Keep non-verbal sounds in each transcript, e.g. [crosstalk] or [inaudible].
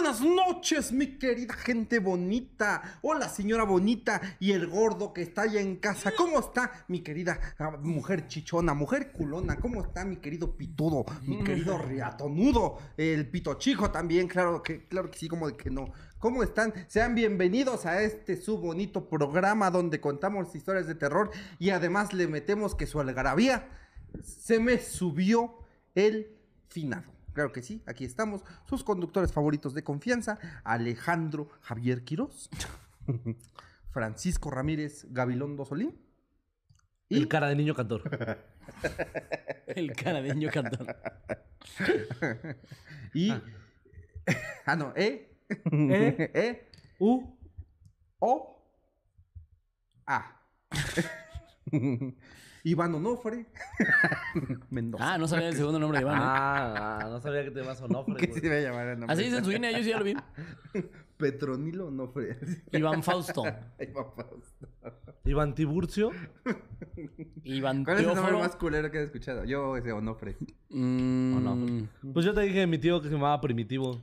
Buenas noches, mi querida gente bonita. Hola, señora bonita y el gordo que está allá en casa. ¿Cómo está, mi querida ah, mujer chichona, mujer culona? ¿Cómo está, mi querido pitudo, mi querido riatonudo? El pito chico también, claro que, claro que sí, como de que no. ¿Cómo están? Sean bienvenidos a este su bonito programa donde contamos historias de terror y además le metemos que su algarabía se me subió el finado. Claro que sí, aquí estamos, sus conductores favoritos de confianza, Alejandro Javier Quirós, [laughs] Francisco Ramírez Gabilondo Solín. El cara de niño cantor. [laughs] El cara de niño cantor. y... Ah, [laughs] no, E. E. E. U. O. A. Iván Onofre. [laughs] Mendoza. Ah, no sabía el segundo nombre de Iván. ¿eh? Ah, ah, no sabía que te llamas Onofre, [laughs] ¿Qué se güey. iba a llamar el nombre? Así dicen su INE, yo sí ya lo vi. [laughs] Petronilo Onofre. Iván Fausto. Iván Fausto. Iván Tiburcio. Iván ¿Cuál es el nombre más culero que he escuchado? Yo, ese Onofre. Mm, Onofre. Pues yo te dije mi tío que se llamaba Primitivo.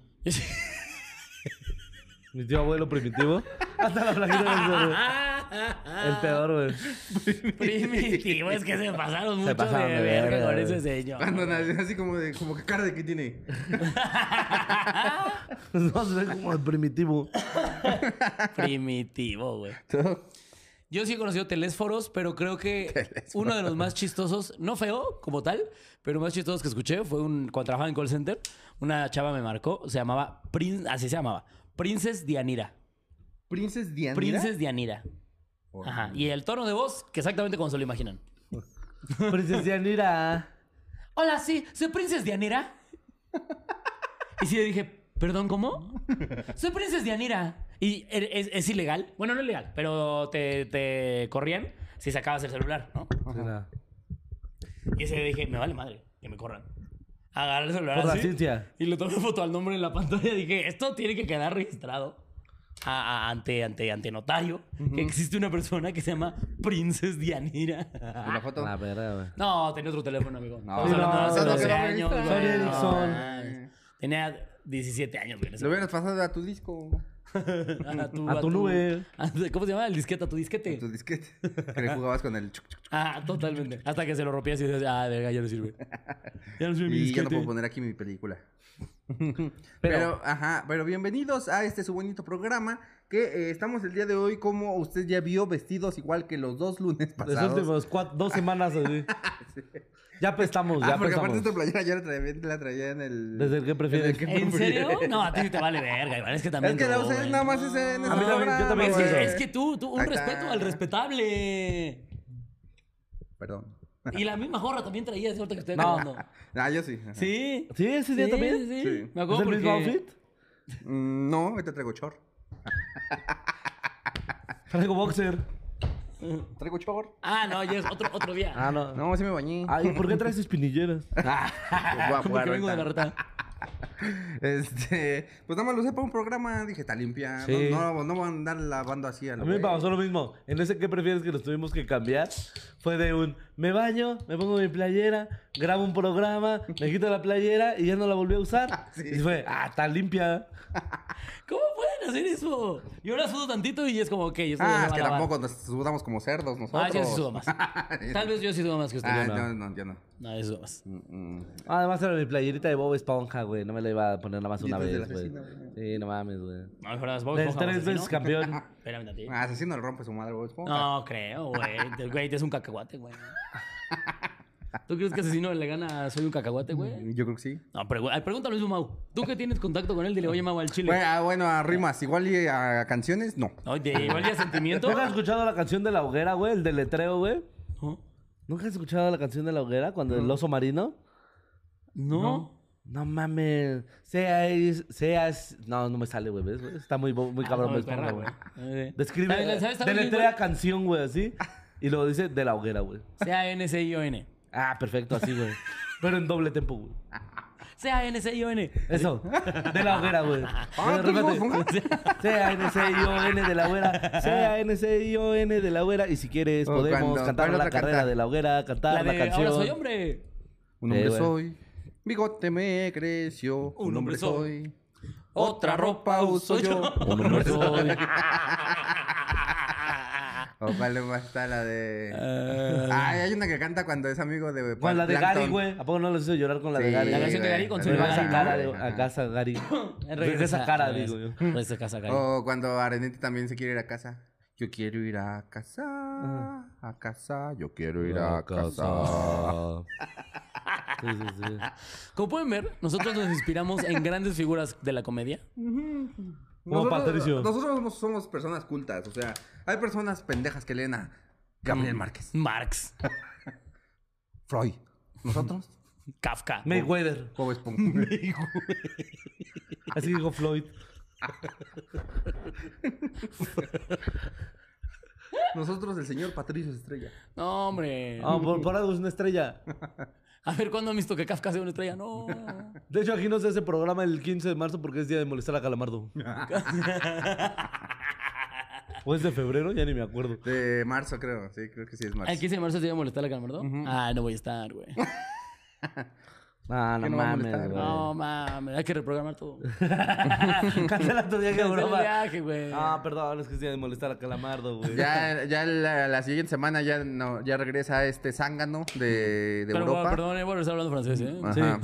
Mi tío abuelo Primitivo. [laughs] Hasta la flaquita del El peor, güey. Primitivo, es que se pasaron mucho pasaron de de verga verga, con ese señor. Cuando nació, así como de, como que cara de que tiene. [laughs] No se ve como el Primitivo. Primitivo, güey. Yo sí he conocido telésforos, pero creo que uno de los más chistosos, no feo como tal, pero más chistosos que escuché fue un cuando trabajaba en call center, una chava me marcó, se llamaba Prin, así se llamaba, Princess Dianira. Princess Diana. Princess Dianira. Ajá. Y el tono de voz, que exactamente como se lo imaginan. [laughs] Princesa Nira. Hola, sí, soy Princess Dianira. Y sí le dije, ¿perdón, cómo? Soy Princess Dianira. Y er- es, es ilegal. Bueno, no es legal, pero te, te corrían si sacabas el celular, ¿no? Y ese le dije, me vale madre, que me corran. Agarré el celular Por la así, ciencia. y le tomé foto al nombre en la pantalla y dije, esto tiene que quedar registrado a- a- ante, ante, ante notario que existe una persona que se llama Princess Dianira. Una foto. La verga, güey. No, tenía otro teléfono, amigo. No, Estamos no, hablando de hace no, 12 no, no, años, no, güey. Sony Ericsson. mames. Tenía 17 años, güey. en ese Lo hubieras pasado a tu disco. [laughs] a tu, A tu nube. a [laughs] tu- ¿Cómo se llama? El disquete, a tu A disquete. tu disquete. [laughs] Que le jugabas con el chuc, chuc, chuc. Ah, totalmente. Hasta que se lo rompías y decías, ah, verga, ya no sirve. Ya no sirve mi Y ya no disquete. puedo poner aquí mi película. Pero, ajá, pero bienvenidos a este su bonito programa que eh, estamos el día de hoy como usted ya vio vestidos igual que los dos lunes Los pasados. últimos cuatro, dos semanas así. Ya apestamos, Ah, ya porque aparte esta playera yo la traía, la traía en el... ¿Desde el qué prefieres? en el que ¿En serio? No, a ti sí te vale verga, igual. Es que también. Es que la güey. nada más ese en A ese mí también, yo también Es que, es que tú, tú, un está. respeto al respetable. Perdón. Y la misma jorra también traía, es ahorita que estoy No. acabando. [laughs] Ah, yo sí. ajá. Sí. ¿Sí? ¿Ese día Sí, también? Sí, Sí. Me ¿Es acuerdo el porque... mismo outfit? Mm, No, ahorita traigo chor. Traigo boxer. [laughs] Traigo chor. Ah, no, ya es otro, otro día. [laughs] Ah, no. No, sí me bañé. Ay, ¿por qué traes espinilleras? [laughs] Porque jugar vengo de la reta. Este, pues nada más lo sé para un programa, dije, está limpia. Sí. No, no, no van a andar lavando así a A mí me pasó lo mismo. En ese que prefieres que nos tuvimos que cambiar, fue de un me baño, me pongo mi playera, grabo un programa, me quito la playera y ya no la volví a usar. Sí. Y fue, ah, está limpia. [laughs] ¿Cómo pueden hacer eso? Yo ahora sudo tantito y es como, ok, ya Ah, es que tampoco nos sudamos como cerdos nosotros. Ah, yo sí sudo más. [laughs] Tal vez yo sí sudo más que usted. Ah, yo no. no, no, yo no. No, yo sudo más. Mm, mm. Además era mi playerita de Bob Esponja, güey. No me la iba a poner nada más una vez, güey. Sí, no mames, güey. No, Bob Tres Esponja, tres veces campeón. [laughs] Espérame tantito. Ah, asesino le rompe su madre, Bob Esponja. No creo, güey. Güey, te es un cacahuate, güey. [laughs] ¿Tú crees que asesino le gana a soy un cacahuate, güey? Yo creo que sí. No, pero güey, pregúntale mismo, Mau. ¿Tú que tienes contacto con él? Dile, oye, Mau, al chile. Bueno, ah, bueno, a rimas, igual y a canciones, no. Oye, igual ya sentimiento. ¿Nunca has escuchado la canción de la hoguera, güey? El deletreo, güey. ¿No? ¿Nunca has escuchado la canción de la hoguera cuando el oso marino? No. No mames. Seas, seas. No, no me sale, güey. Está muy, muy Ah, cabrón, no, Bob perra, güey. Describe. ¿Sabes- sabes también, Deletrea canción, güey, así. Y luego dice de la hoguera, güey. C-A-N-C-I-O-N. Ah, perfecto, así, güey. Pero en doble tempo, güey. C-A-N-C-I-O-N. Eso. De la hoguera, güey. Ah, ¿tú Repite. Bob Esponja? C-A-N-C-I-O-N de la hoguera. C-A-N-C-I-O-N de la hoguera. Y si quieres, O podemos cuando- cantar ¿cuál la carrera canta? de la hoguera, cantar La la, de canción. Ahora soy hombre. Un hombre soy. Bigote me creció, un, hombre soy. Otra ropa uso yo. [laughs] Un hombre soy. ¿O cuál le va a estar la de...? Eh, Ay, hay una que canta cuando es amigo de... Con la de Plankton. Gary, güey. ¿A poco no los hizo llorar con la de Gary? La canción de. Gary con su Regresa cara, digo, a casa, Gary. [laughs] Regresa, cara, digo yo. Regresa casa, Gary. O cuando Arenete también se quiere ir a casa. Yo quiero ir a casa, a casa, yo quiero ir a casa. [laughs] Sí, sí, sí. Como pueden ver, nosotros nos inspiramos en grandes figuras de la comedia. Como Patricio. Nosotros somos, somos personas cultas, o sea, hay personas pendejas que leen a Gabriel Márquez, Marx, [laughs] Freud. Nosotros, Kafka. Mayweather. Bob Esponja. [laughs] Así dijo Floyd. [laughs] Nosotros, el señor Patricio Estrella. No, hombre. Ah, por, por algo es una estrella. A ver, ¿cuándo han visto que Kafka sea una estrella? No. [laughs] De hecho, aquí no se hace programa el 15 de marzo porque es día de molestar a Calamardo. [laughs] ¿O es de febrero? Ya ni me acuerdo. De marzo, creo. Sí, creo que sí es marzo. ¿El 15 de marzo se iba a molestar a Calamardo? Ah, no voy a estar, güey. [laughs] Ah, no ¿Qué no a mames, güey. No, mames. Hay que reprogramar todo. [laughs] Cancela tu viaje a Europa. viaje, güey. Ah, perdón, es que es día de molestar a Calamardo, güey. Ya, ya la, la siguiente semana ya, no, ya regresa este zángano de, de Pero, Europa. perdón, eh, voy a estar hablando francés, ¿eh? Ajá.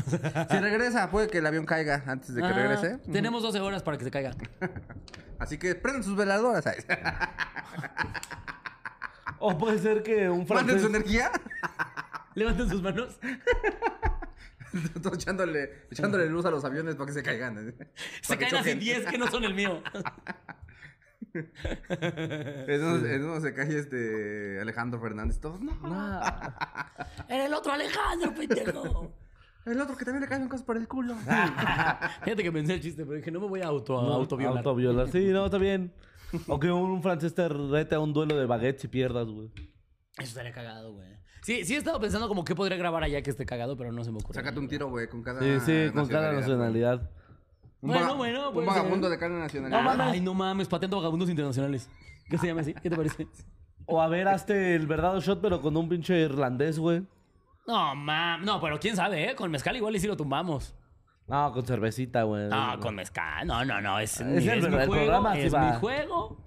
Si regresa, puede que el avión caiga antes de que regrese. Tenemos 12 horas para que se caiga. [laughs] Así que prendan sus veladoras. ¿sabes? O puede ser que un Manden francés... su energía. [laughs] Levanten sus manos. [laughs] Todos echándole, echándole luz a los aviones para que se caigan. Se caen así choquen. 10 que no son el mío. [laughs] En uno, en uno se cae este Alejandro Fernández. Todos, no. Ah, Era el otro Alejandro, pendejo. El otro que también le caen cosas por el culo. [laughs] Fíjate que pensé el chiste, pero dije, no me voy a auto, no, autoviolar. Autoviolar. Sí, no, está bien. O que un francés te rete a un duelo de baguettes y pierdas, güey. Eso estaría cagado, güey. Sí, sí he estado pensando como qué podría grabar allá que esté cagado, pero no se me ocurre. Sácate un tiro, güey, con cada Sí, sí, con cada nacionalidad. Un Bueno, bueno, Un vagabundo de cada nacionalidad. Ay, no mames, pateando vagabundos internacionales. ¿Qué se llama así? ¿Qué te parece? [laughs] O a ver, hazte el verdadero shot, pero con un pinche irlandés, güey. No, mam. No, pero quién sabe, ¿eh? Con mezcal igual y sí lo tumbamos. No, con cervecita, güey. No, con mezcal. No, no, no. Es, Es mi- el es mi verdadero juego. programa, sí es va. mi juego.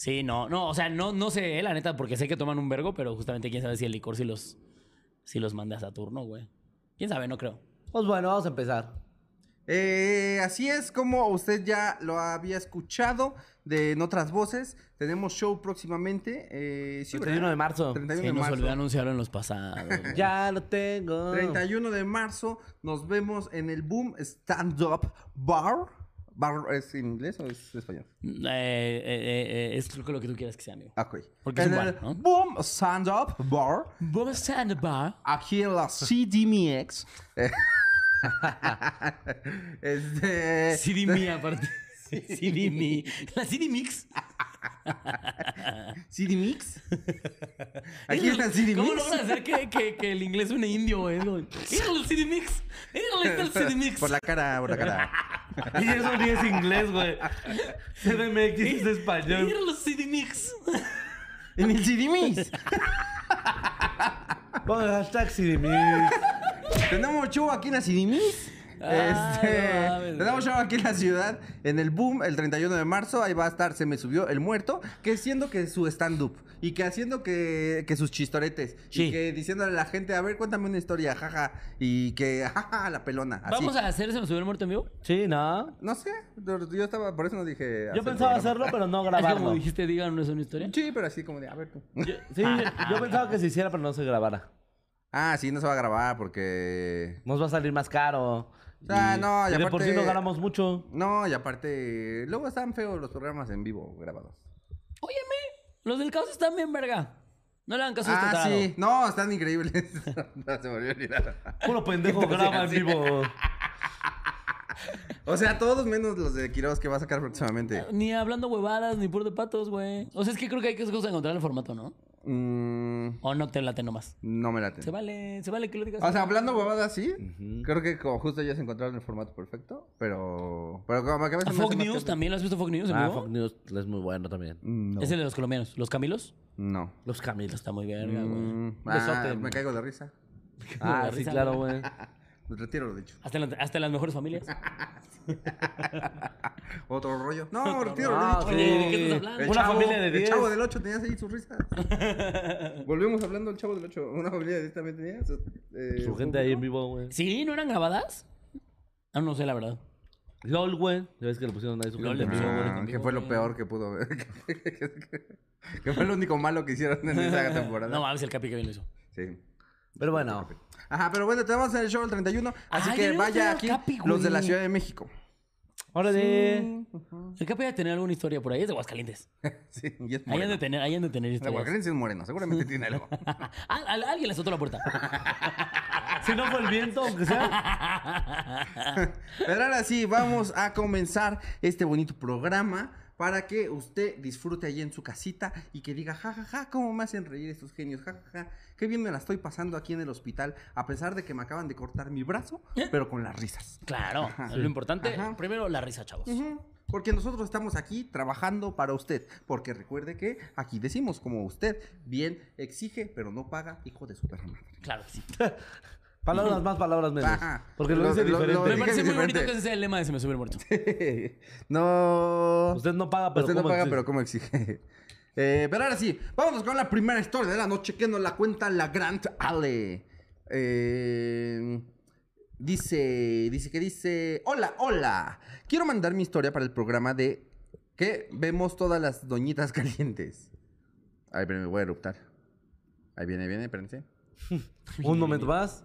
Sí, no, no, o sea, no, no sé, eh, la neta, porque sé que toman un vergo, pero justamente quién sabe si el licor si los, si los manda a Saturno, güey. Quién sabe, no creo. Pues bueno, vamos a empezar. Eh, así es como usted ya lo había escuchado de en otras voces. Tenemos show próximamente. Eh, sí, 31 de marzo. 31 Sí, de nos marzo. olvidó anunciarlo en los pasados. [laughs] Ya lo tengo. 31 de marzo nos vemos en el Boom Stand Up Bar. ¿Bar es en inglés o es español? Eh, eh, eh, es lo que tú quieras que sea, amigo. Ah, Ok. Porque es en un el bar, ¿no? Boom Stand Up Bar. A stand bar. Aquí en la CDMX. [laughs] Este. CD Mi, aparte. [laughs] CD Mi. La CD Mix. [laughs] CD Mix. [laughs] Aquí en la CD ¿Cómo Mix. logran hacer que, que, que el inglés suene indio, güey? Híjole, el CD Mix. Está el CD Mix. Por la cara, por la cara. [laughs] Y eso ni es inglés, güey. CDMX es español. Híjole, el CD Mix. En el CD Mix. Pon el hashtag CDMix. Tenemos show aquí en la CD Mix. Este, no tenemos show aquí en la ciudad, en el Boom, el 31 de marzo. Ahí va a estar Se Me Subió el Muerto, que siendo que su stand-up y que haciendo que, que sus chistoretes Sí. y que diciéndole a la gente, a ver, cuéntame una historia, jaja, y que jaja, la pelona. Así. ¿Vamos a hacer ¿Se me subió el muerto en vivo? Sí, ¿no? No sé, yo estaba, por eso no dije. Yo pensaba hacerlo, pero no [laughs] Es como grabarlo. dijiste, díganos una historia. Sí, pero así como de, a ver tú. Yo- sí, yo pensaba que se hiciera, pero no se grabara. Ah, sí, no se va a grabar porque. Nos va a salir más caro. Ah, no, y y de por sí aparte- no ganamos mucho. No, y aparte. Luego están feos los programas en vivo grabados. Óyeme, los del caos están bien, verga. No le hagan caso a este Ah, tarado. sí. No, están increíbles. [laughs] no, se me olvidó olvidar. Puro pendejo [laughs] graba en vivo. O sea, todos menos los de Quiroz que va a sacar próximamente. Ni hablando huevadas, ni puro de patos, güey. O sea, es que creo que hay que encontrar el formato, ¿no? Mm, O no te late nomás. no me late. Se vale, se vale que lo digas. O sea, hablando huevadas, sí. Creo que como justo ya se encontraron el formato perfecto. Pero. Pero como que a ¿A veces. me Fox News que- también? ¿Lo has visto Fox News Ah? Fox News es muy bueno también. Mm, No. Es el de los colombianos. ¿Los Camilos? No. Los Camilos. Está muy verga, güey. Mm, ah, me caigo de risa. Ah, de sí, risa, claro, güey. [laughs] Retiro lo dicho. Hasta en, la- hasta en las mejores familias. [laughs] Otro rollo. No, retiro lo sí. dicho. ¿De qué estás hablando? El Una chavo, familia de El 10. chavo del 8 tenía ahí sus risas. [laughs] Volvemos hablando del chavo del 8. Una familia de 10 también tenía. su- eh, Su gente ahí en vivo, güey. ¿Sí? ¿No eran grabadas? Ah, no sé, la verdad. LOL, güey. Ya ves que le pusieron ahí su LOL, gente le vivo, pusieron, güey. Ah, que fue lo peor que pudo haber. [laughs] que fue lo único malo que hicieron en esa temporada. No mames, el Capi que bien lo hizo. Sí. Pero bueno. Ajá, pero bueno, tenemos el show el 31. Así Ay, que vaya aquí Capi, los de la. Ciudad de México. Órale. El Capi debe tener alguna historia por ahí. Es de Aguascalientes. [laughs] Sí, y es Ahí han de tener, ahí han de tener El historias. Aguascalientes es moreno, seguramente tiene algo. [laughs] Alguien le azotó la puerta. [laughs] Si no fue el viento, aunque sea. Pero ahora sí, vamos a comenzar este bonito programa para que usted disfrute allí en su casita y que diga, ja, ja, ja, cómo me hacen reír estos genios, ja, ja, ja, qué bien me la estoy pasando aquí en el hospital, a pesar de que me acaban de cortar mi brazo, pero con las risas. Claro. Lo importante, Ajá. primero la risa, chavos. Porque nosotros estamos aquí trabajando para usted. Porque recuerde que aquí decimos como usted bien exige, pero no paga, hijo de su perra madre. Claro que sí. [laughs] Palabras más, palabras menos. Ajá. Porque lo Lo- dice lo- lo- diferente. Me dije parece muy bonito que ese sea el lema de Se me sube el muerto. [laughs] no. Usted no paga, pero Usted no ¿cómo paga, exige? pero ¿cómo exige? [laughs] Eh, pero ahora sí, vámonos con la primera historia de la noche que nos la cuenta la Grant Ale. Eh, dice, dice que dice, hola, hola. Quiero mandar mi historia para el programa de que vemos todas las doñitas [laughs] calientes. Ay, pero me voy a eruptar. Ahí viene, viene, espérense. Un momento más.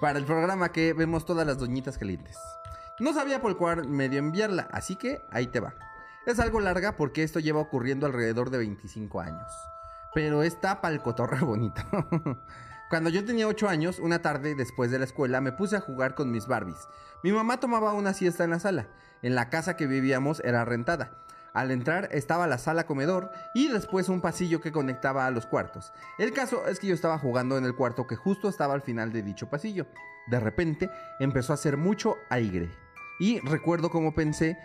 para el programa que vemos todas las doñitas calientes. No sabía por cuál medio enviarla, así que ahí te va. Es algo larga porque esto lleva ocurriendo alrededor de 25 años. Pero está pa'l cotorreo bonito. [laughs] Cuando yo tenía 8 años, una tarde después de la escuela me puse a jugar con mis Barbies. Mi mamá tomaba una siesta en la sala. En la casa que vivíamos era rentada. Al entrar estaba la sala comedor y después un pasillo que conectaba a los cuartos. El caso es que yo estaba jugando en el cuarto que justo estaba al final de dicho pasillo. De repente empezó a hacer mucho aire. Y recuerdo cómo pensé,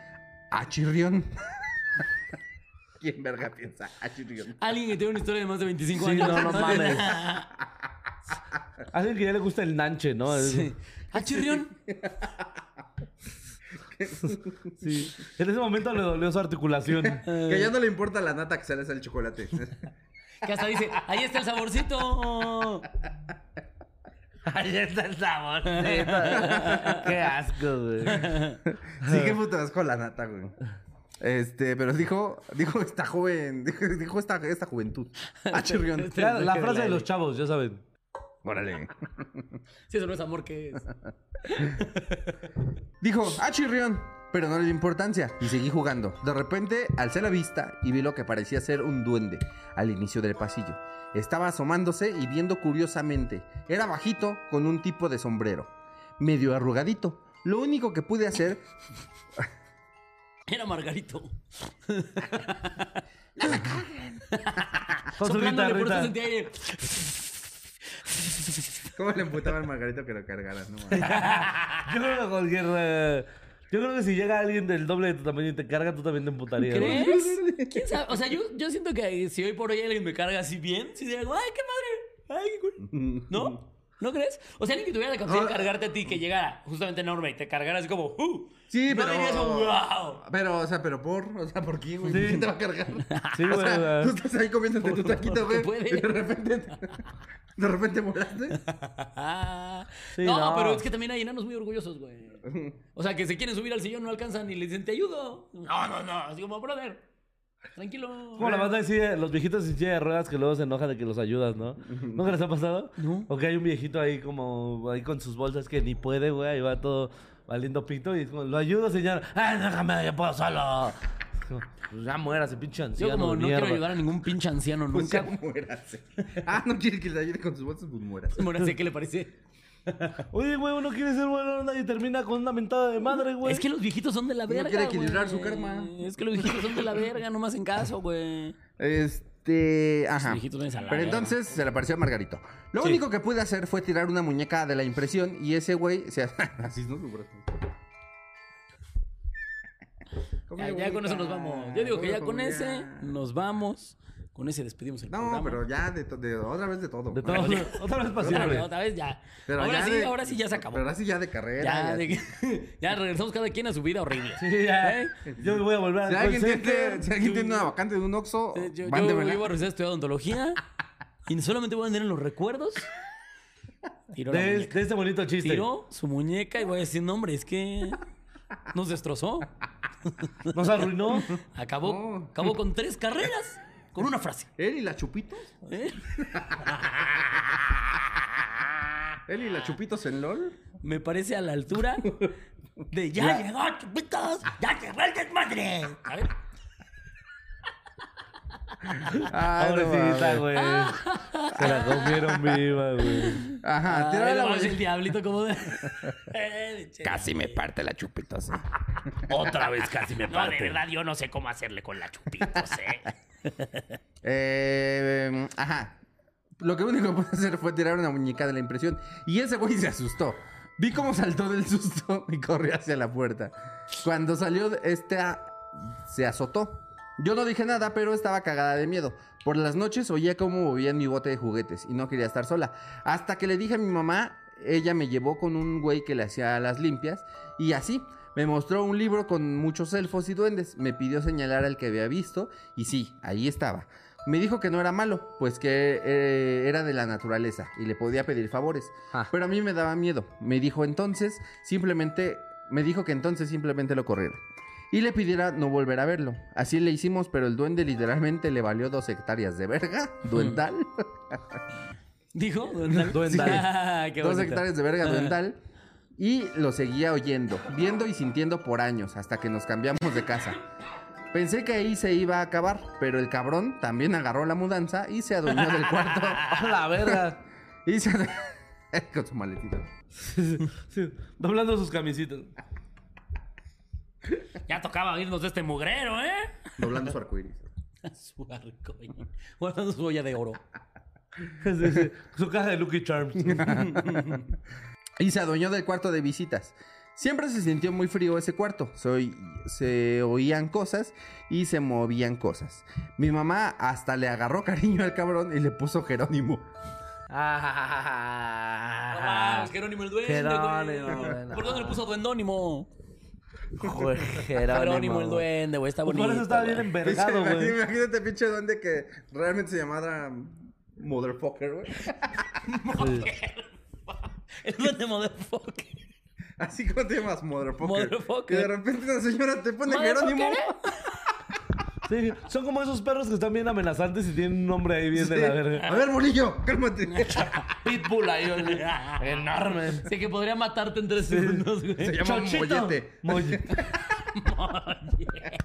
¡ah, chirrión! [laughs] ¿Quién verga piensa? ¡ah, chirrión! Alguien que tiene una historia de más de 25 Sí, años. no, no mames. [laughs] Alguien que ya le gusta el nanche, ¿no? Sí. ¡Ah, chirrión! [laughs] [laughs] sí. En ese momento le dolió su articulación. [laughs] Que ya no le importa la nata que sale el chocolate. Que hasta dice, ahí está el saborcito. [laughs] Ahí está el sabor. Qué asco, güey. sí, qué puto asco la nata, güey. Este, pero dijo, dijo esta joven, dijo, esta, esta juventud. ¡Ah, la frase de los chavos, ya saben. Órale. [laughs] Si eso no es amor, ¿qué es? [laughs] Dijo, ¡ah, chirrión! Pero no le dio importancia y seguí jugando. De repente alcé la vista y vi lo que parecía ser un duende al inicio del pasillo. Estaba asomándose y viendo curiosamente. Era bajito con un tipo de sombrero, medio arrugadito. Lo único que pude hacer Era Margarito. [laughs] Soplándole por eso guitarrita. sentía aire. ¿Cómo le emputaba al Margarito que lo cargara? No. [laughs] Yo creo que cualquier. eh, Yo creo que si llega alguien del doble de tu tamaño y te carga, tú también te emputarías. güey. ¿Crees? ¿Quién sabe? O sea, yo, yo siento que si hoy por hoy alguien me carga así bien, sí diría, ¡ay, qué madre! ¡Ay, qué cool! ¿No? ¿No crees? O sea, alguien que tuviera la capacidad de cargarte a ti, que llegara justamente enorme y te cargara así como, ¡uh! Sí, no pero. dirías, ¡wow! Pero, o sea, pero por. O sea, ¿por qué, güey? Sí. ¿Quién te va a cargar? Sí, [laughs] o sea, o sea. tú estás ahí comiéndote tu taquito, güey. puede. Y de repente. De repente volaste. Sí, no, no. pero es que también hay enanos muy orgullosos, güey. O sea, que se quieren subir al sillón, no alcanzan y le dicen, te ayudo. No, no, no. Así como, brother, tranquilo. Como la banda decía, los viejitos sin silla de ruedas que luego se enojan de que los ayudas, ¿no? ¿Nunca les ha pasado? No. O que hay un viejito ahí como ahí con sus bolsas que ni puede, güey, ahí va todo valiendo pito y es como, lo ayudo, señor. ¡Ah, déjame, yo puedo solo! Pues ya muérase, pinche anciano. Yo como no quiero mierda. ayudar a ningún pinche anciano Pues ya nunca. muérase. [laughs] Ah, no quiere que le ayude con sus bolsas, pues muérase. Sé qué le parece. Oye, güey, uno quiere ser buena onda y termina con una mentada de madre, güey. Es que los viejitos son de la verga. quiere equilibrar güey. su karma. Es que los viejitos son de la verga, no me hacen caso, güey. Este. Ajá. viejitos ven a la Pero verga. entonces se le apareció a Margarito. Lo Sí. único que pude hacer fue tirar una muñeca de la impresión y ese güey se. [laughs] Así no su brazo. Ya, ya con eso nos vamos. Yo digo que ya con ese nos vamos. Con ese despedimos el No, programa. pero ya de, de- otra vez de todo. De todo, [laughs] otra vez para Otra vez, siempre. otra vez ya. Pero ahora ya sí, de- ahora sí ya se acabó. Pero ahora sí ya de carrera. ya, ya. de que- [laughs] ya regresamos cada quien a su vida horrible. Sí, ya. ¿Eh? Yo me voy a volver a Si alguien, tiene, si alguien tiene una vacante de un Oxxo, Yo, yo, mándemela. yo iba a regresar a estudiar odontología y solamente voy a tener en los recuerdos. Tiró de, de este bonito chiste. Tiró su muñeca y voy a decir, no, hombre, es que nos destrozó. [laughs] Nos arruinó. Acabó, No. acabó con tres carreras con una frase. ¿Él y la Chupitos? ¿eh? [laughs] ¿Él y la Chupitos en LOL? Me parece a la altura de ya llegó, chupitos, ya llegó el desmadre. ¿Sabes? [laughs] Ah, no Pobrecita, güey. Se la comieron viva, güey. Ajá, tira la es el diablito como de... [laughs] Eh. Casi me parte la Chupitos. Otra vez casi me parte. No, de verdad, yo no sé cómo hacerle con la chupitos, eh. Eh, ajá. Lo que único que pude hacer fue tirar una muñeca de la impresión. Y ese güey se asustó. Vi cómo saltó del susto [laughs] y corrió hacia la puerta. Cuando salió, esta se azotó. Yo no dije nada, pero estaba cagada de miedo. Por las noches oía cómo movían mi bote de juguetes y no quería estar sola. Hasta que le dije a mi mamá, ella me llevó con un güey que le hacía las limpias y así. Me mostró un libro con muchos elfos y duendes. Me pidió señalar al que había visto y sí, ahí estaba. Me dijo que no era malo, pues que eh, era de la naturaleza y le podía pedir favores. Ah. Pero a mí me daba miedo. Me dijo entonces, simplemente, me dijo que entonces simplemente lo corriera. Y le pidiera no volver a verlo. Así le hicimos, pero el duende literalmente le valió dos hectáreas de verga, duendal. [laughs] ¿Dijo? [laughs] Duendal. Duendal. [laughs] Ah, qué dos hectáreas de verga, duendal. Y lo seguía oyendo, viendo y sintiendo por años, hasta que nos cambiamos de casa. Pensé que ahí se iba a acabar, pero el cabrón también agarró la mudanza y se adueñó del [laughs] cuarto. A la verga. [laughs] y se [laughs] Con su maletita. Sí, doblando sus camisitas. Ya tocaba irnos de este mugrero, ¿eh? Doblando su arcoíris. Su arco, guardando su olla de oro. Sí, sí. Su caja de Lucky Charms. Y se adueñó del cuarto de visitas. Siempre se sintió muy frío ese cuarto. Se, oí- se oían cosas y se movían cosas. Mi mamá hasta le agarró cariño al cabrón y le puso Jerónimo. Ah, Jerónimo el duende, Jerónimo, güey. ¿Por dónde le puso duendónimo? Joder, [laughs] Jerónimo el duende, güey. Está bonito. por eso estaba bien envergado, güey. Imagínate, pinche duende que realmente se llamara Motherfucker, güey. [laughs] [laughs] El duende motherfucker. Así como te llamas Motherfucker. Motherfucker. Que de repente una señora te pone Jerónimo. [laughs] Sí, son como esos perros que están bien amenazantes y tienen un nombre ahí bien de la verga. A ver, bolillo, cálmate. [laughs] Pitbull ahí, güey. Enorme. Sí, que podría matarte en tres segundos, güey. Se llama Chochito. Mollete. Mollete. Mollete.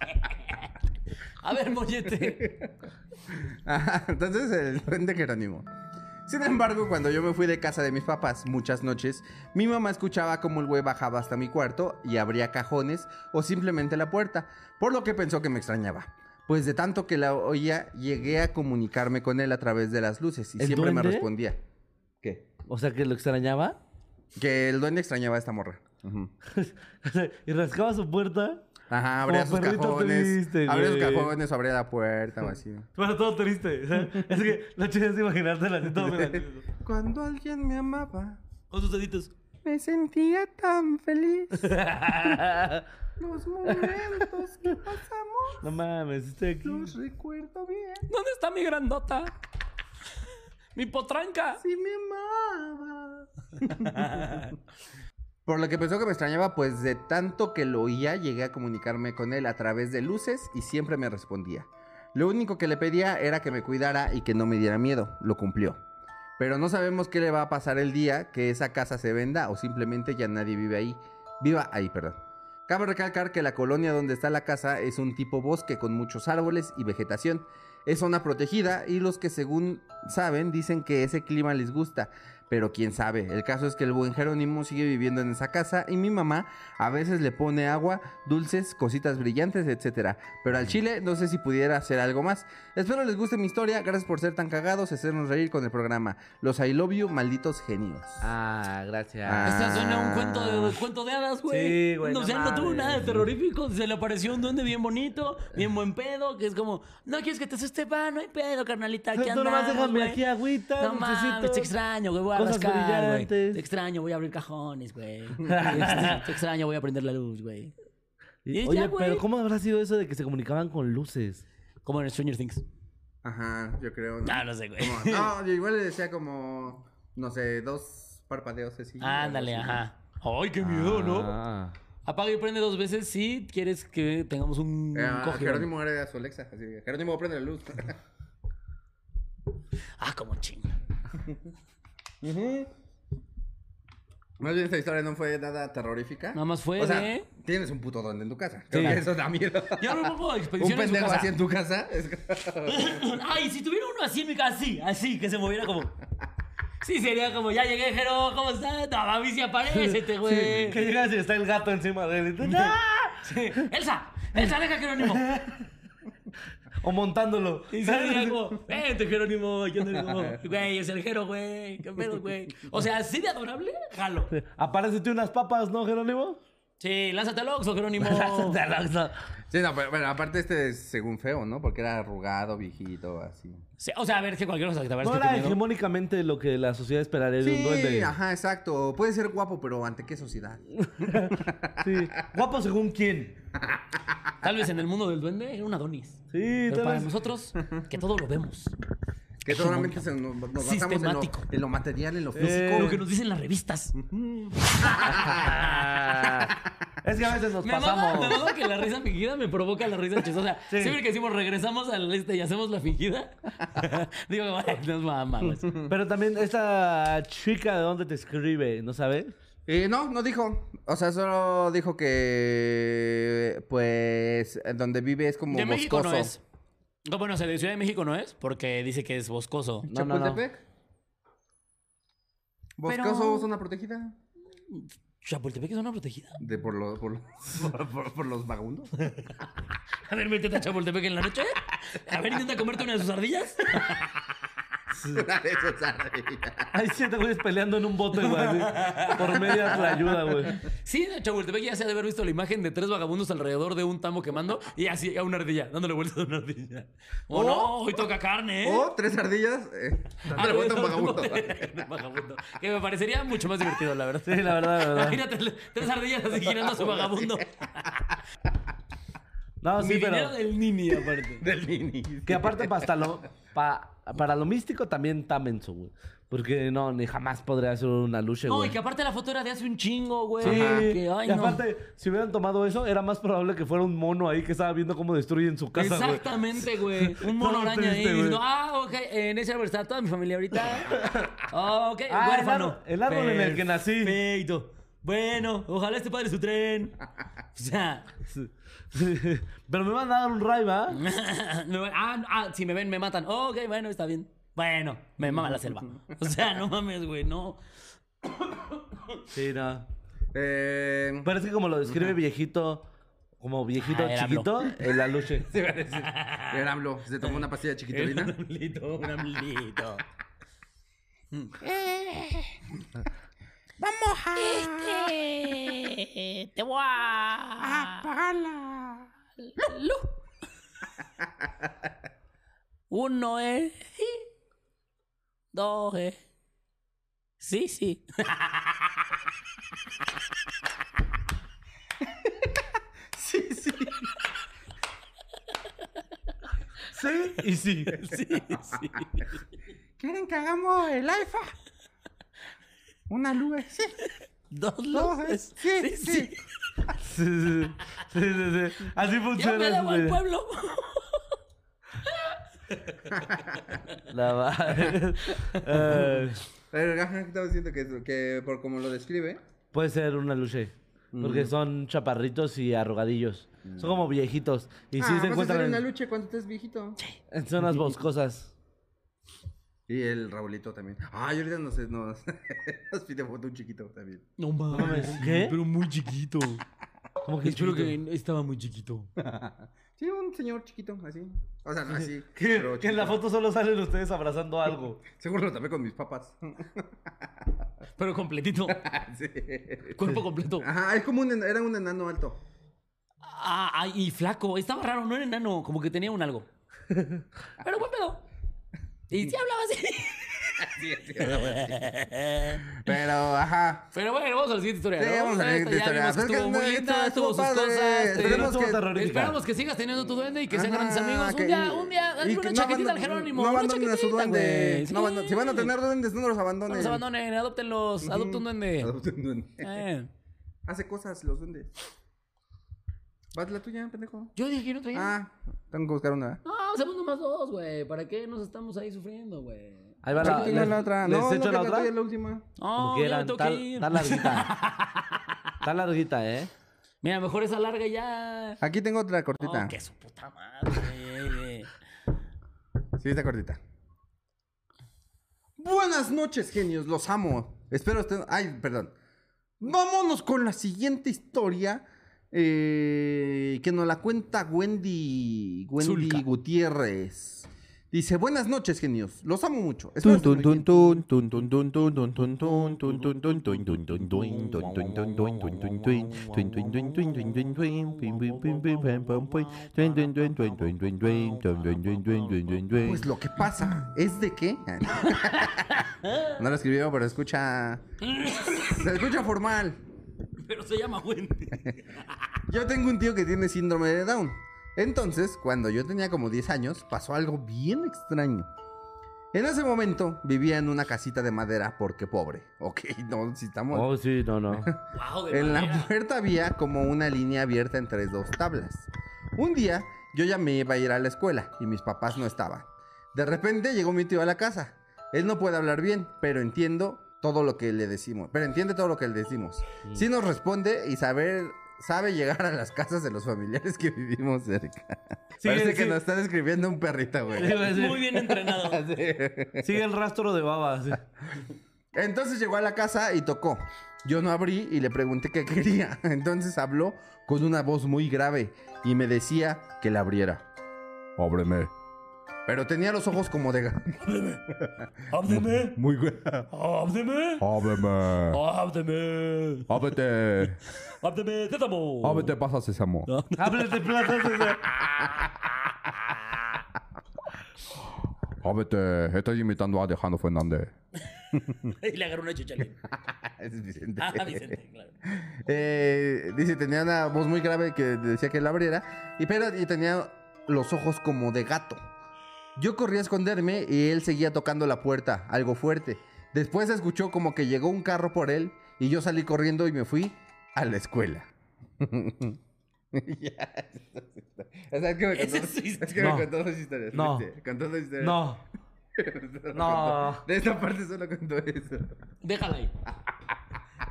A ver, mollete. Ajá, entonces el duende Jerónimo. Sin embargo, cuando yo me fui de casa de mis papás muchas noches, mi mamá escuchaba como el güey bajaba hasta mi cuarto y abría cajones o simplemente la puerta, por lo que pensó que me extrañaba. Pues de tanto que la oía, llegué a comunicarme con él a través de las luces y ¿El siempre me respondía. ¿Qué? O sea, que lo extrañaba. Que el duende extrañaba a esta morra. [laughs] Y rascaba su puerta. Ajá, abría sus cajones. triste, abría sus cajones, abría la puerta o así. [laughs] Bueno, todo triste. o sea, es que la chida es imaginártela así todo. [laughs] Cuando alguien me amaba, Con sus deditos. me sentía tan feliz. [laughs] Los momentos que pasamos No mames, estoy aquí. los recuerdo bien. ¿Dónde está mi grandota? Mi potranca. Si me amaba. Por lo que pensó que me extrañaba, pues de tanto que lo oía, llegué a comunicarme con él a través de luces y siempre me respondía. Lo único que le pedía era que me cuidara y que no me diera miedo. Lo cumplió. Pero no sabemos qué le va a pasar el día que esa casa se venda o simplemente ya nadie vive ahí. Viva ahí, perdón. Cabe recalcar que la colonia donde está la casa es un tipo bosque con muchos árboles y vegetación. Es zona protegida y los que según saben dicen que ese clima les gusta. Pero quién sabe, el caso es que el buen Jerónimo sigue viviendo en esa casa y mi mamá a veces le pone agua, dulces, cositas brillantes, etcétera. Pero al chile no sé si pudiera hacer algo más. Espero les guste mi historia, gracias por ser tan cagados y hacernos reír con el programa. Los I love you, malditos genios. Ah, gracias. Ah. Esta suena un cuento de, cuento de hadas, güey. Sí, güey, No, no o sea, no tuvo nada de terrorífico. Se le apareció un duende bien bonito, bien buen pedo, que es como, no quieres que te asuste, va, no hay pedo, carnalita. Aquí Tú nomás déjame güey". aquí agüita, No mames, te extraño, güey, voy a cosas rascar, güey. brillantes. Te extraño, voy a abrir cajones, güey. Te [laughs] te extraño, voy a prender la luz, güey. Y Oye, ya, pero ¿cómo habrá sido eso de que se comunicaban con luces? Como en Stranger Things. Ajá, yo creo. ¿no? Ah, no sé, güey. Como- no, [laughs] yo igual le decía como, no sé, dos parpadeos así. Ándale, así. ajá. Ay, qué miedo, ¿no? Ah. Apaga y prende dos veces si quieres que tengamos un Eh, cogidón. Jerónimo era su Alexa, así. Jerónimo, prende la luz. [laughs] Ah, como chinga. Más bien esta historia no fue nada terrorífica. Nada más fue o sea, de- tienes un puto duende en tu casa. Creo Sí. que [laughs] eso da miedo. Yo no me pongo [laughs] a un expedición en su pendejo casa. así en tu casa. es- [laughs] Ay, si tuviera uno así en mi casa, así, así, que se moviera como. Sí, sería como, ya llegué, Jero, ¿cómo estás? No, mami, si aparece, güey. Que llegas y está el gato encima de él. Sí. Elsa, Elsa, deja Jerónimo. O montándolo. Y sería como, vente, Jerónimo. Yo no digo, güey, es el Jero, güey. ¿Qué pedo, güey? O sea, así de adorable, jalo. Apárcete unas papas, ¿no, Jerónimo? Sí, lánzate al Oxxo, Jerónimo. [laughs] Sí, no, pero bueno, aparte este es según feo, ¿no? Porque era arrugado, viejito, así. Sí, o sea, a ver, que cualquier cosa que te No parezca era hegemónicamente lo que la sociedad esperaría de un Sí, duende. ajá, exacto. Puede ser guapo, pero ¿ante qué sociedad? [laughs] Sí. [laughs] Guapo según quién. Tal vez en el mundo del duende era un Adonis. Sí, Pero tal para vez. nosotros, que todo lo vemos. Que solamente se nos, nos basamos en lo, en lo material, en lo físico. Eh, Lo que nos dicen las revistas. [laughs] es que a veces nos Me mama, pasamos. me mama que la risa fingida me provoca la risa chistosa. Sí. Siempre que decimos regresamos al este y hacemos la fingida, [laughs] digo, "Ay, nos mamamos. Pero también esta chica de dónde te escribe, ¿no sabes? Eh, no, no dijo. O sea, solo dijo que, pues, donde vive es como De México no es. No, bueno, o sea, de Ciudad de México no es, porque dice que es boscoso. No, no, no. ¿Chapultepec? ¿Boscoso, Pero- zona protegida? ¿Chapultepec es una protegida? De por, los por, los- [laughs] por, por- por los vagabundos. [laughs] A ver, métete a Chapultepec en la noche. A ver, intenta comerte una de sus ardillas. [laughs] [laughs] Hay siete güeyes peleando en un bote, güey. así, Por media la ayuda, güey. Sí, de Chapultepec ya se ha de haber visto la imagen de tres vagabundos alrededor de un tamo quemando y así a una ardilla, dándole vueltas a una ardilla. Oh, O- no, hoy toca carne, ¿eh? O tres ardillas. Eh, dándole vuelta a un vagabundo. [laughs] Un vagabundo. Que me parecería mucho más divertido, la verdad. Sí, la verdad, la verdad. Imagínate tres ardillas así girando a su [laughs] vagabundo. No, Mi sí, dinero pero. del nini, aparte. Del mini. Que aparte hasta lo, pa- para lo místico también está menso, güey. Porque no, ni jamás podría hacer una luche, No, güey. y que aparte la foto era de hace un chingo, güey. Sí, Que, ay, y no. aparte, si hubieran tomado eso, era más probable que fuera un mono ahí que estaba viendo cómo destruyen su casa. Exactamente, güey. [laughs] Un mono araña ahí triste, güey. diciendo, ah, ok, en ese árbol está toda mi familia ahorita. Ah, [laughs] ok, Ah, el árbol- el árbol en el que nací. Perfecto. Bueno, ojalá este padre su tren. [laughs] O sea, Pero me van a dar un ray, ¿va? [laughs] ah, ah, si me ven, me matan. ok, bueno, está bien. Bueno, me mama la selva. O sea, no mames, güey, no. Sí, no. Eh, Pero es que como lo describe viejito, como viejito Ah, el chiquito, en la luche. el AMLO se tomó una pastilla chiquitolina. [laughs] Un amlito, un amlito. Vamos a Este, te voy a... apagar la luz. Uno es sí. Dos es sí, sí. [laughs] Sí, sí. Sí y sí. Sí, sí. ¿Quieren que hagamos el alfa? Una luz, sí. [laughs] Dos Dos, luces. sí, sí. Sí, sí, sí, sí, sí. Así Yo funciona. me debo al pueblo. [laughs] La madre. Eh, Pero, estaba diciendo que, que por como lo describe. puede ser una luche. Porque son chaparritos y arrugadillos. Son como viejitos. Y sí ah, se encuentran una lucha cuando estés viejito. en zonas boscosas. Y el Raulito también. Ay, ahorita nos, nos, [laughs] nos pide foto un chiquito también. No mames. ¿qué? Pero muy chiquito. ¿Cómo que Espero chiquito? que estaba muy chiquito. [laughs] Sí, un señor chiquito, así. O sea, no así. [laughs] Que, pero que en la foto solo salen ustedes abrazando algo. Seguro lo tapé con mis papas. Pero completito. sí. Cuerpo completo. Ajá, es como un, era un enano alto. Ah, ah, y flaco. Estaba raro, no era enano. Como que tenía un algo. Pero buen pedo. Y sí hablaba así. [laughs] Sí, sí, Pero, ajá. Pero bueno, vamos a la siguiente historia. Sí, ¿no? vamos a la siguiente ya historia. vimos que Pues estuvo muy no, linda, estuvo tuvo sus padre. cosas. te- Esperemos Estuvo que-. Esperamos que sigas teniendo tu duende y que sean Ajá, grandes amigos. que- Un día, un día, y que una no chaquetita al abandonen- Jerónimo. No una abandonen a su chaquetita, duende. güey. No abando- Sí. si van a tener duendes, no los abandonen. No los abandonen, adóptenlos. Adopten un duende. Adopten un duende. Eh. Hace cosas los duendes. Vas la tuya, pendejo. Yo dije que no traía. Ah, tengo que buscar una. No, hacemos nomás dos, güey. ¿Para qué nos estamos ahí sufriendo, güey? Ahí va la, les- la otra. ¿Les No, echo no, la que otra? tuya la última. No, Como ya tengo Está, que ir. está larguita. [laughs] está larguita, ¿eh? Mira, mejor esa larga ya. Aquí tengo otra cortita. Oh, que su puta madre. Sí, está cortita. Buenas noches, genios. Los amo. Espero estén... Ay, perdón. Vámonos con la siguiente historia que nos la cuenta Wendy, Wendy Gutiérrez. Dice, buenas noches, genios. Los amo mucho. Pues lo que pasa es de qué no lo escribió, pero escucha... Se escucha formal. [laughs] Pero se llama Wendy. [laughs] Yo tengo un tío que tiene síndrome de Down. Entonces, cuando yo tenía como 10 años, pasó algo bien extraño. En ese momento vivía en una casita de madera porque pobre. [laughs] Ok, no, si estamos... Oh, sí, no, no. Wow, de en la puerta había como una línea abierta entre dos tablas. Un día yo ya me iba a ir a la escuela y mis papás no estaban. De repente llegó mi tío a la casa. Él no puede hablar bien, pero entiendo todo lo que le decimos. Pero entiende todo lo que le decimos. Sí nos responde y saber, sabe llegar a las casas de los familiares que vivimos cerca. Sí, Parece que nos está describiendo un perrito, güey. Muy bien entrenado. [laughs] Sigue el rastro de baba. Entonces llegó a la casa y tocó. Yo no abrí y le pregunté qué quería. [laughs] Entonces habló con una voz muy grave y me decía que la abriera. Ábreme. Pero tenía los ojos como de... ga- [laughs] Ábreme. Muy güey. Ábreme. Ábreme. Ábreme. Ábrete. [laughs] Ábreme. Tétamo. Ábrete, pasa sésamo. Háblate [laughs] plata, César. Ábrete. Estoy imitando a Alejandro Fernández. Y le agarró una chichalín. Es Vicente. Ah, Vicente, claro. Eh, dice, tenía una voz muy grave que decía que la abriera. Y, pero, y tenía los ojos como de gato. Yo corrí a esconderme y él seguía tocando la puerta, algo fuerte. Después escuchó como que llegó un carro por él y yo salí corriendo y me fui a la escuela. [laughs] Ya, [laughs] o sea, es que me contó, es que No. me contó dos historias. No. fíjate, Contó dos historias. No. Solo No. contó- De esta parte solo contó eso. Déjala ahí.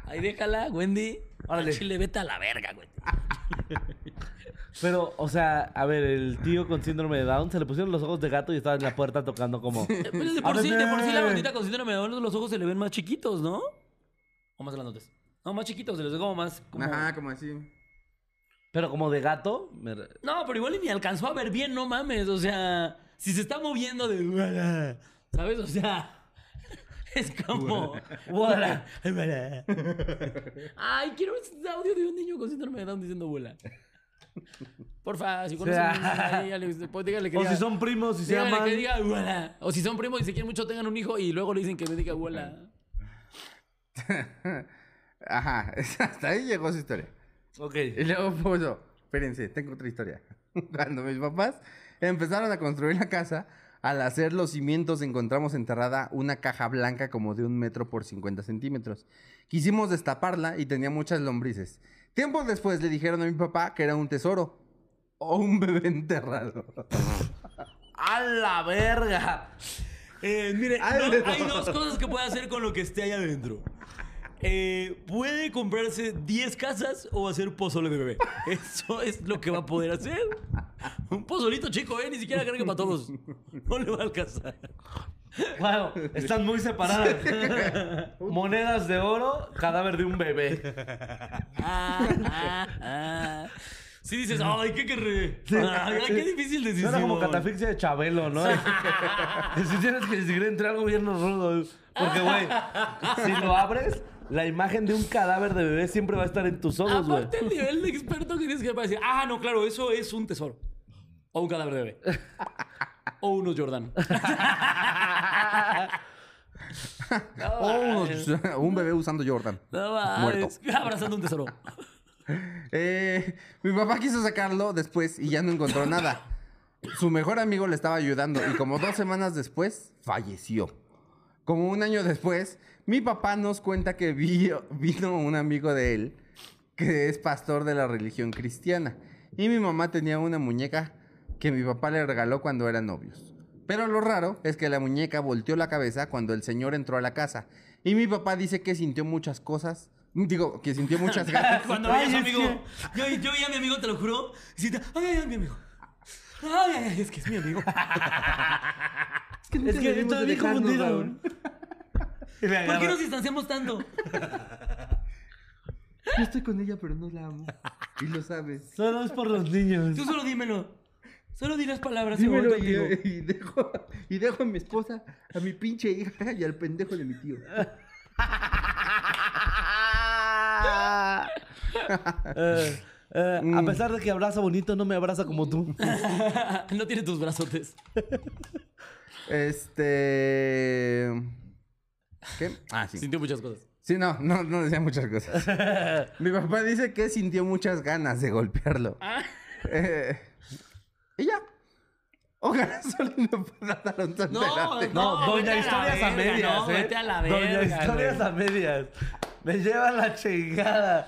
Ahí déjala, Wendy. Órale. Chile, vete a la verga, Wendy. [laughs] Pero, o sea, a ver, el tío con síndrome de Down se le pusieron los ojos de gato y estaba en la puerta tocando como. [laughs] Pues de, por sí, de por sí la bandita con síndrome de Down, los ojos se le ven más chiquitos, ¿no? O más grandotes. No, más chiquitos, se les ve como más. Como... Ajá, como así. Pero como de gato. me No, pero igual ni alcanzó a ver bien, no mames. O sea, si se está moviendo de. [laughs] ¿Sabes? O sea. [laughs] Es como. Vuela. Ay, quiero ese audio de un niño con síndrome de Down diciendo vuela. Porfa, si conocen a [laughs] pues dígale que O diga- si son primos, si se dígale llaman. que diga vuela. O si son primos y se quieren mucho, tengan un hijo y luego le dicen que me diga vuela. [laughs] Ajá, hasta [laughs] ahí llegó su historia. Ok. Y luego puso, espérense, tengo otra historia. Cuando mis papás empezaron a construir la casa, al hacer los cimientos encontramos enterrada una caja blanca como de un metro por 50 centímetros. Quisimos destaparla y tenía muchas lombrices. Tiempo después le dijeron a mi papá que era un tesoro o un bebé enterrado. ¡A la verga! Eh, mire, no. hay dos cosas que puede hacer con lo que esté ahí adentro. Eh, puede comprarse 10 casas o hacer pozole de bebé. Eso es lo que va a poder hacer. Un pozolito chico, ¿eh? Ni siquiera carga para todos. No le va a alcanzar. Wow, están muy separadas. [laughs] Monedas de oro, cadáver de un bebé. Ah, ah, ah. Sí dices, ay, qué querré. Ay, qué difícil decisión. Suena como catafixia de Chabelo, ¿no? [laughs] si tienes que decidir entre algo bien rudo. Porque, güey, si lo abres, la imagen de un cadáver de bebé siempre va a estar en tus ojos, güey. Aparte el nivel de experto que tienes que para decir, ah, no, claro, eso es un tesoro. O un cadáver de bebé. [laughs] o unos Jordan. [laughs] O unos- un bebé usando Jordan. No mames. Abrazando un tesoro. Eh, mi papá quiso sacarlo después y ya no encontró nada. Su mejor amigo le estaba ayudando y como dos semanas después falleció. Como un año después, mi papá nos cuenta que vi- vino un amigo de él que es pastor de la religión cristiana y mi mamá tenía una muñeca que mi papá le regaló cuando eran novios. Pero lo raro es que la muñeca volteó la cabeza cuando el señor entró a la casa y mi papá dice que sintió muchas cosas, digo, que sintió muchas [laughs] ganas. Cuando veía a su amigo. Yo, yo veía a mi amigo, te lo juro. Y siento, ay, ay, ay, mi amigo. Ay, ay, ay, es que es mi amigo. [laughs] Es que estoy bien confundido. ¿Por qué nos distanciamos tanto? Yo estoy con ella, pero no la amo. [laughs] Y lo sabes. Solo es por los niños. Tú solo dímelo. Solo di las palabras Dímelo y, y dejo, y dejo a mi esposa, a mi pinche hija y al pendejo de mi tío. Eh, eh, Mm. A pesar de que abraza bonito, no me abraza como tú. [laughs] no tiene tus brazotes. Este. ¿Qué? Ah, sí. Sintió muchas cosas. Sí, no, no, no decía muchas cosas. [laughs] Mi papá dice que sintió muchas ganas de golpearlo. Eh, y ya. Ojalá [laughs] solo me pueda dar un No, delante. No, No, doña vete a la historias a verga, medias, no, ¿eh? vete a la Doña verga, historias güey. a medias. Me lleva la chingada.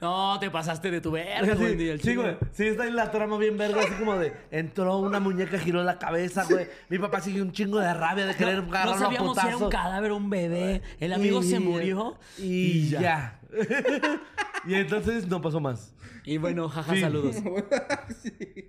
No, te pasaste de tu verga, Sí, güey. al sí, chile. güey. Sí, está en la trama bien verga, así como de entró una muñeca, giró la cabeza, güey. Mi papá sigue un chingo de rabia de querer No, agarrar no sabíamos si era un cadáver o un bebé. El amigo Y- se murió. Y, ya. [laughs] y entonces no pasó más. Y bueno, jaja, Sí. saludos. [laughs] Sí.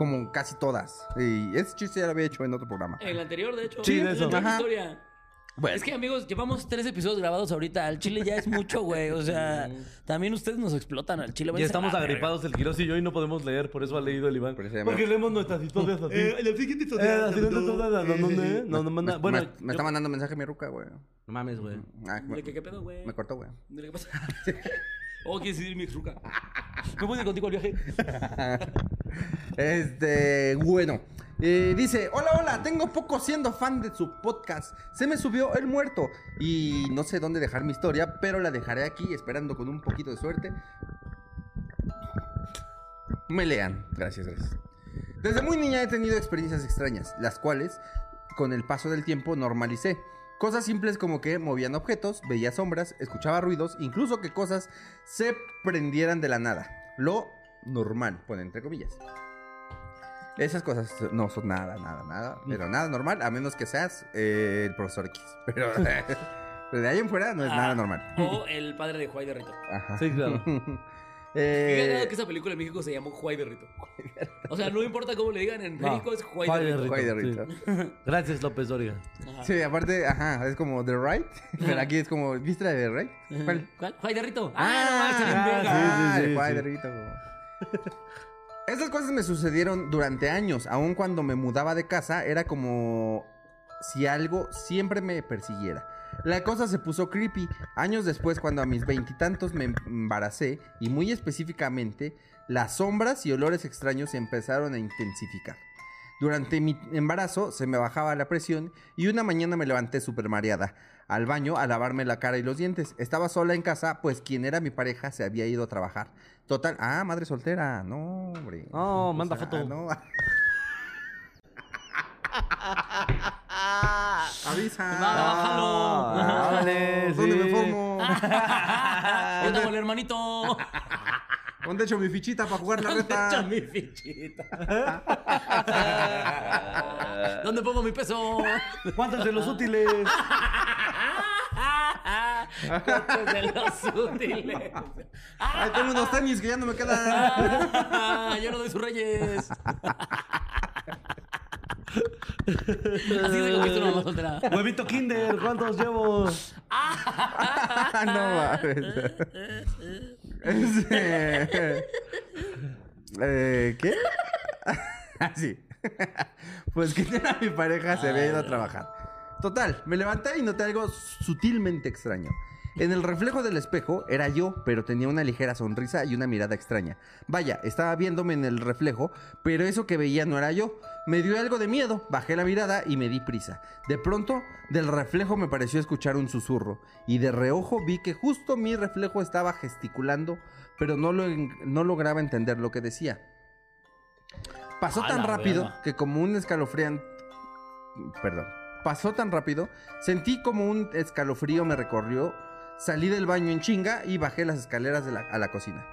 como casi todas. Y ese chiste ya lo había hecho en otro programa. El anterior, de hecho. Sí, de Es eso. Ajá. historia. Bueno. Es que, amigos, llevamos tres episodios grabados ahorita. Al chile ya es mucho, güey. O sea, también ustedes nos explotan al chile. Ya estamos agripados el Quiroz y yo y no podemos leer, por eso ha leído el Iván. Porque leemos nuestras historias así. verga. la siguiente Eh, la siguiente historia, ¿no, no, manda- Bueno, me, me yo- está mandando mensaje mi ruca, güey. No mames, güey. Ah, ¿De qué, qué pedo, güey? me cortó, güey. ¿De qué pasa? [laughs] Oh, quieres decir mi exruca. ¿Me a ir contigo al viaje? [laughs] Este, bueno. eh, dice, hola, hola, tengo poco siendo fan de su podcast. Se me subió el muerto y no sé dónde dejar mi historia, pero la dejaré aquí esperando con un poquito de suerte. Me lean. Gracias, gracias. Desde muy niña he tenido experiencias extrañas, las cuales, con el paso del tiempo, normalicé. Cosas simples como que movían objetos, veía sombras, escuchaba ruidos, incluso que cosas se prendieran de la nada. Lo normal, pone entre comillas. Esas cosas no son nada, nada, nada, pero nada normal, a menos que seas eh, el profesor X. Pero, [laughs] pero de ahí en fuera no es nada Ah, normal. O el padre de Juay de Rito. Ajá. Sí, claro. [laughs] Eh, Qué que esa película en México se llamó Juay de Rito. O sea, no importa cómo le digan, en No, México es Juay Juay de Rito. Juay de Rito, Rito. [laughs] Gracias, López. Ajá. Sí, aparte, ajá, es como The Right, [laughs] pero aquí es como, ¿viste la de The Right? ¿Cuál? ¿Cuál? Juay de Rito. Ah, Ah, no, ah, sí, Ah, sí, Juay sí. de Rito. [laughs] Esas cosas me sucedieron durante años, aun cuando me mudaba de casa, era como si algo siempre me persiguiera. La cosa se puso creepy. Años después, cuando a mis veintitantos me embaracé, y muy específicamente, las sombras y olores extraños se empezaron a intensificar. Durante mi embarazo se me bajaba la presión y una mañana me levanté súper mareada al baño a lavarme la cara y los dientes. Estaba sola en casa, pues quien era mi pareja se había ido a trabajar. Total, ah, madre soltera, no, hombre. No, manda O sea, foto. no. [laughs] Avisa. Va, bájalo. Ah, vale, [laughs] ¿Dónde sí. me formo? [laughs] Tengo el hermanito. [laughs] ¿Dónde echo mi fichita para jugar la ¿Dónde echo reta? mi fichita? ¿Dónde pongo mi peso? ¿Cuántos de los útiles? ¿Cuántos de los útiles? Ay, tengo unos tenis que ya no me quedan. Yo no doy sus reyes. Así se conquista una mamá soltera. [laughs] Huevito Kinder, ¿cuántos llevo? [laughs] no mames. Este, eh, ¿Qué? [laughs] Así. pues que a mi pareja se había ido a trabajar. Total, me levanté y noté algo sutilmente extraño. En el reflejo del espejo era yo, pero tenía una ligera sonrisa y una mirada extraña. Vaya, estaba viéndome en el reflejo, pero eso que veía no era yo. Me dio algo de miedo, bajé la mirada y me di prisa. De pronto, del reflejo me pareció escuchar un susurro, y de reojo vi que justo mi reflejo estaba gesticulando, pero no, lo, no lograba entender lo que decía. Pasó tan rápido que como un escalofriante... Perdón. Pasó tan rápido, sentí como un escalofrío me recorrió, salí del baño en chinga y bajé las escaleras de la- a la cocina.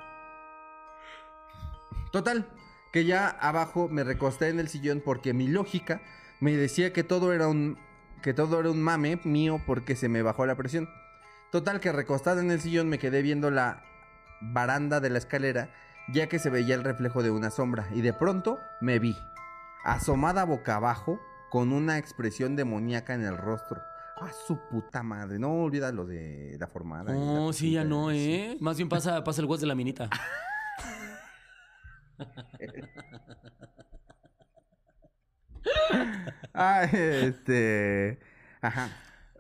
Total, que ya abajo me recosté en el sillón porque mi lógica me decía que todo era un que todo era un mame mío porque se me bajó la presión. Total que recostada en el sillón me quedé viendo la baranda de la escalera ya que se veía el reflejo de una sombra y de pronto me vi asomada boca abajo con una expresión demoníaca en el rostro. A su puta madre, no olvida lo de la formada. No, sí, ya no, sí. ¿eh? Más bien pasa, pasa el guas de la minita. [laughs] Ah, este. Ajá.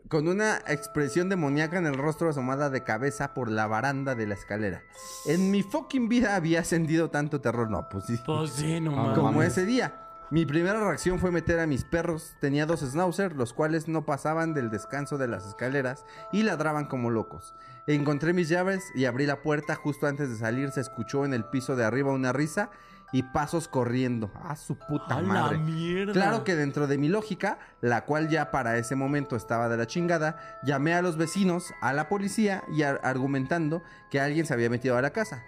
Con una expresión demoníaca en el rostro asomada de cabeza por la baranda de la escalera. En mi fucking vida había sentido tanto terror. No, pues sí. Pues sí, no mames. Como ese día. Mi primera reacción fue meter a mis perros. Tenía dos schnauzer, los cuales no pasaban del descanso de las escaleras y ladraban como locos. Encontré mis llaves y abrí la puerta. Justo antes de salir se escuchó en el piso de arriba una risa y pasos corriendo. ¡Ah, su puta ¡A la madre! mierda! Claro que dentro de mi lógica, la cual ya para ese momento estaba de la chingada, llamé a los vecinos, a la policía y ar- argumentando que alguien se había metido a la casa.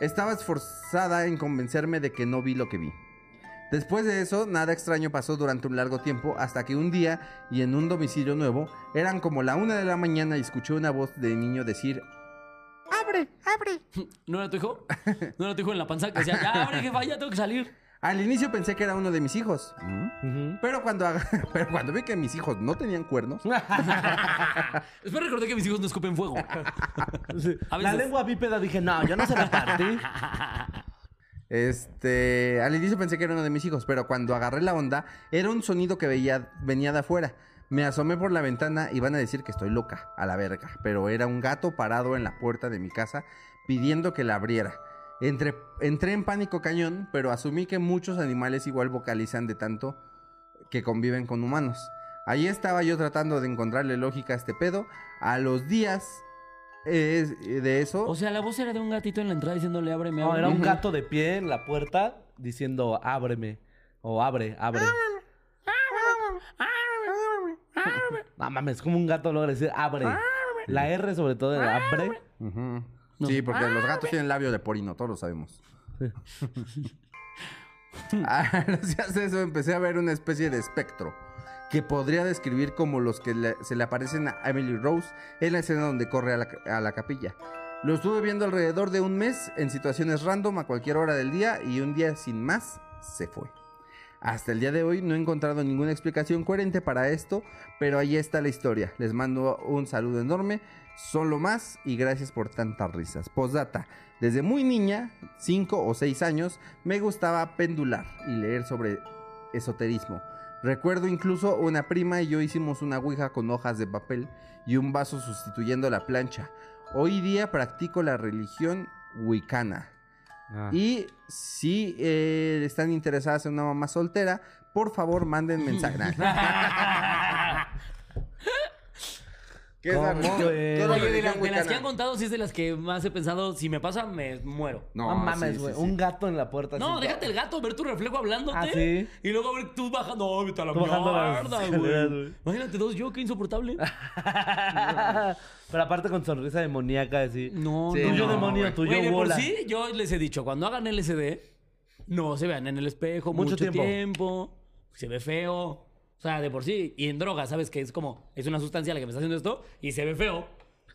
Estaba esforzada en convencerme de que no vi lo que vi. Después de eso, nada extraño pasó durante un largo tiempo hasta que un día y en un domicilio nuevo, eran como la una de la mañana y escuché una voz de niño decir, ¡Abre! ¡Abre! [laughs] ¿No era tu hijo? ¿No era tu hijo en la panza que decía, ya abre, jefa, ya tengo que salir? al inicio pensé que era uno de mis hijos. ¿Mm? Pero cuando, ag- [laughs] pero cuando vi que mis hijos no tenían cuernos, [laughs] Después recordé que mis hijos no escupen fuego. Sí. La lengua bípeda dije, no, yo no se la partí. Este, al inicio pensé que era uno de mis hijos, pero cuando agarré la onda, era un sonido que veía, venía de afuera. Me asomé por la ventana y van a decir que estoy loca, a la verga, pero era un gato parado en la puerta de mi casa pidiendo que la abriera. Entré en pánico cañón, pero asumí que muchos animales igual vocalizan de tanto que conviven con humanos. Ahí estaba yo tratando de encontrarle lógica a este pedo. A los días eh, de eso... O sea, la voz era de un gatito en la entrada diciéndole, ábreme, No, ábreme. era un gato de pie en la puerta diciendo, ábreme. O abre, abre. [laughs] No mames, como un gato logra decir abre. La R sobre todo de abre. Sí, porque los gatos tienen labio de porino, todos lo sabemos. [laughs] Ah, [laughs] Gracias a eso empecé a ver una especie de espectro que podría describir como los que se le aparecen a Emily Rose en la escena donde corre a la, ca- a la capilla. Lo estuve viendo alrededor de un mes en situaciones random a cualquier hora del día y un día sin más se fue. Hasta el día de hoy no he encontrado ninguna explicación coherente para esto, pero ahí está la historia. Les mando un saludo enorme, solo más y gracias por tantas risas. Postdata, desde muy niña, 5 o 6 años, me gustaba pendular y leer sobre esoterismo. Recuerdo incluso una prima y yo hicimos una ouija con hojas de papel y un vaso sustituyendo la plancha. Hoy día practico la religión wicana. Ah. Y si eh, están interesadas en una mamá soltera, por favor manden [laughs] mensaje. [laughs] ¿Qué es la ¿Cómo, de, religión la- de las que han contado, sí es de las que más he pensado, si me pasa, me muero. No, No, mames, güey. sí, sí. Un gato en la puerta. No, así. déjate el gato, ver tu reflejo hablándote. Ah, ¿sí? Y luego ver tú bajando. No, vete a la mierda, güey. Imagínate dos yo, qué insoportable. [laughs] Pero aparte con sonrisa demoníaca, así. No, Sí, no. Tuyo no, demonio, tuyo de por bola. sí, yo les he dicho, cuando hagan LSD, no se vean en el espejo Mucho mucho, tiempo. tiempo. Se ve feo. O sea, de por sí. Y en droga, ¿sabes? Que es como, es una sustancia la que me está haciendo esto y se ve feo.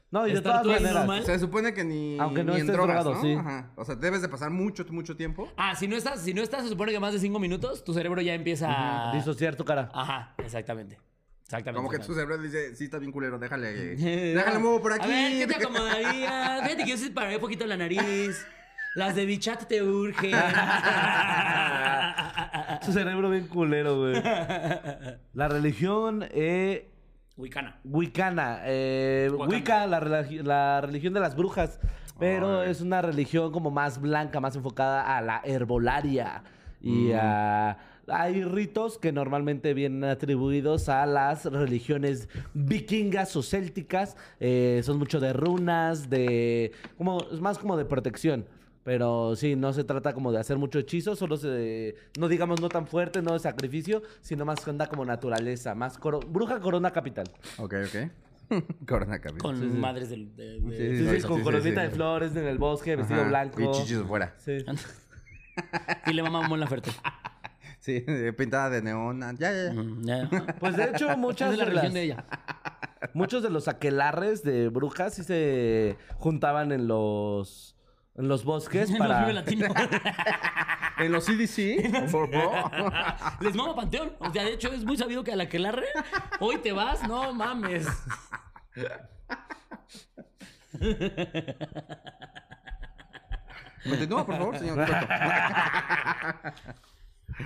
No, y de Estar todas tú ahí maneras. normal. Se supone que ni, Aunque no ni en estés drogas, drogado, ¿no? sí. Ajá. O sea, debes de pasar mucho, mucho tiempo. Ah, si no estás, si no estás, se supone que más de cinco minutos, tu cerebro ya empieza a... Disociar tu cara. Ajá, exactamente. Exactamente. Como que tu exactamente. cerebro dice, sí, está bien culero, déjale. [laughs] déjale muevo por aquí. A ver, ¿qué te acomodarías? Fíjate que yo se paré un poquito la nariz. Las de bichat te urgen. [laughs] Su cerebro bien culero, güey. La religión eh, Wicana. wicana. Eh. Wicca, la, religi- la religión de las brujas. Pero Ay. es una religión como más blanca, más enfocada a la herbolaria. Y a... Hay ritos que normalmente vienen atribuidos a las religiones vikingas o célticas. Eh, son mucho de runas, de... Como, es más como de protección. Pero sí, no se trata como de hacer mucho hechizo, solo se... No digamos no tan fuerte, no de sacrificio, sino más que onda como naturaleza. Más coro- bruja corona capital. Ok, ok. [laughs] Corona cabeza. Con madres del- de, de- Sí, Sí, sí, sí, con sí, coronita sí. de flores en el bosque, vestido Ajá, blanco. Y chichis fuera. Sí. [laughs] Y le mamá la Ferte. [laughs] Sí, pintada de neón. Ya, ya, ya. Pues de hecho, muchas de la religión de ella. muchos de los aquelarres de brujas sí se juntaban en los en los bosques En para Latino. En los CDC. [laughs] por favor. [laughs] Les mama Panteón. O sea, de hecho, es muy sabido que a la que larre, hoy te vas, no mames. Continúa, por favor, señor. [laughs]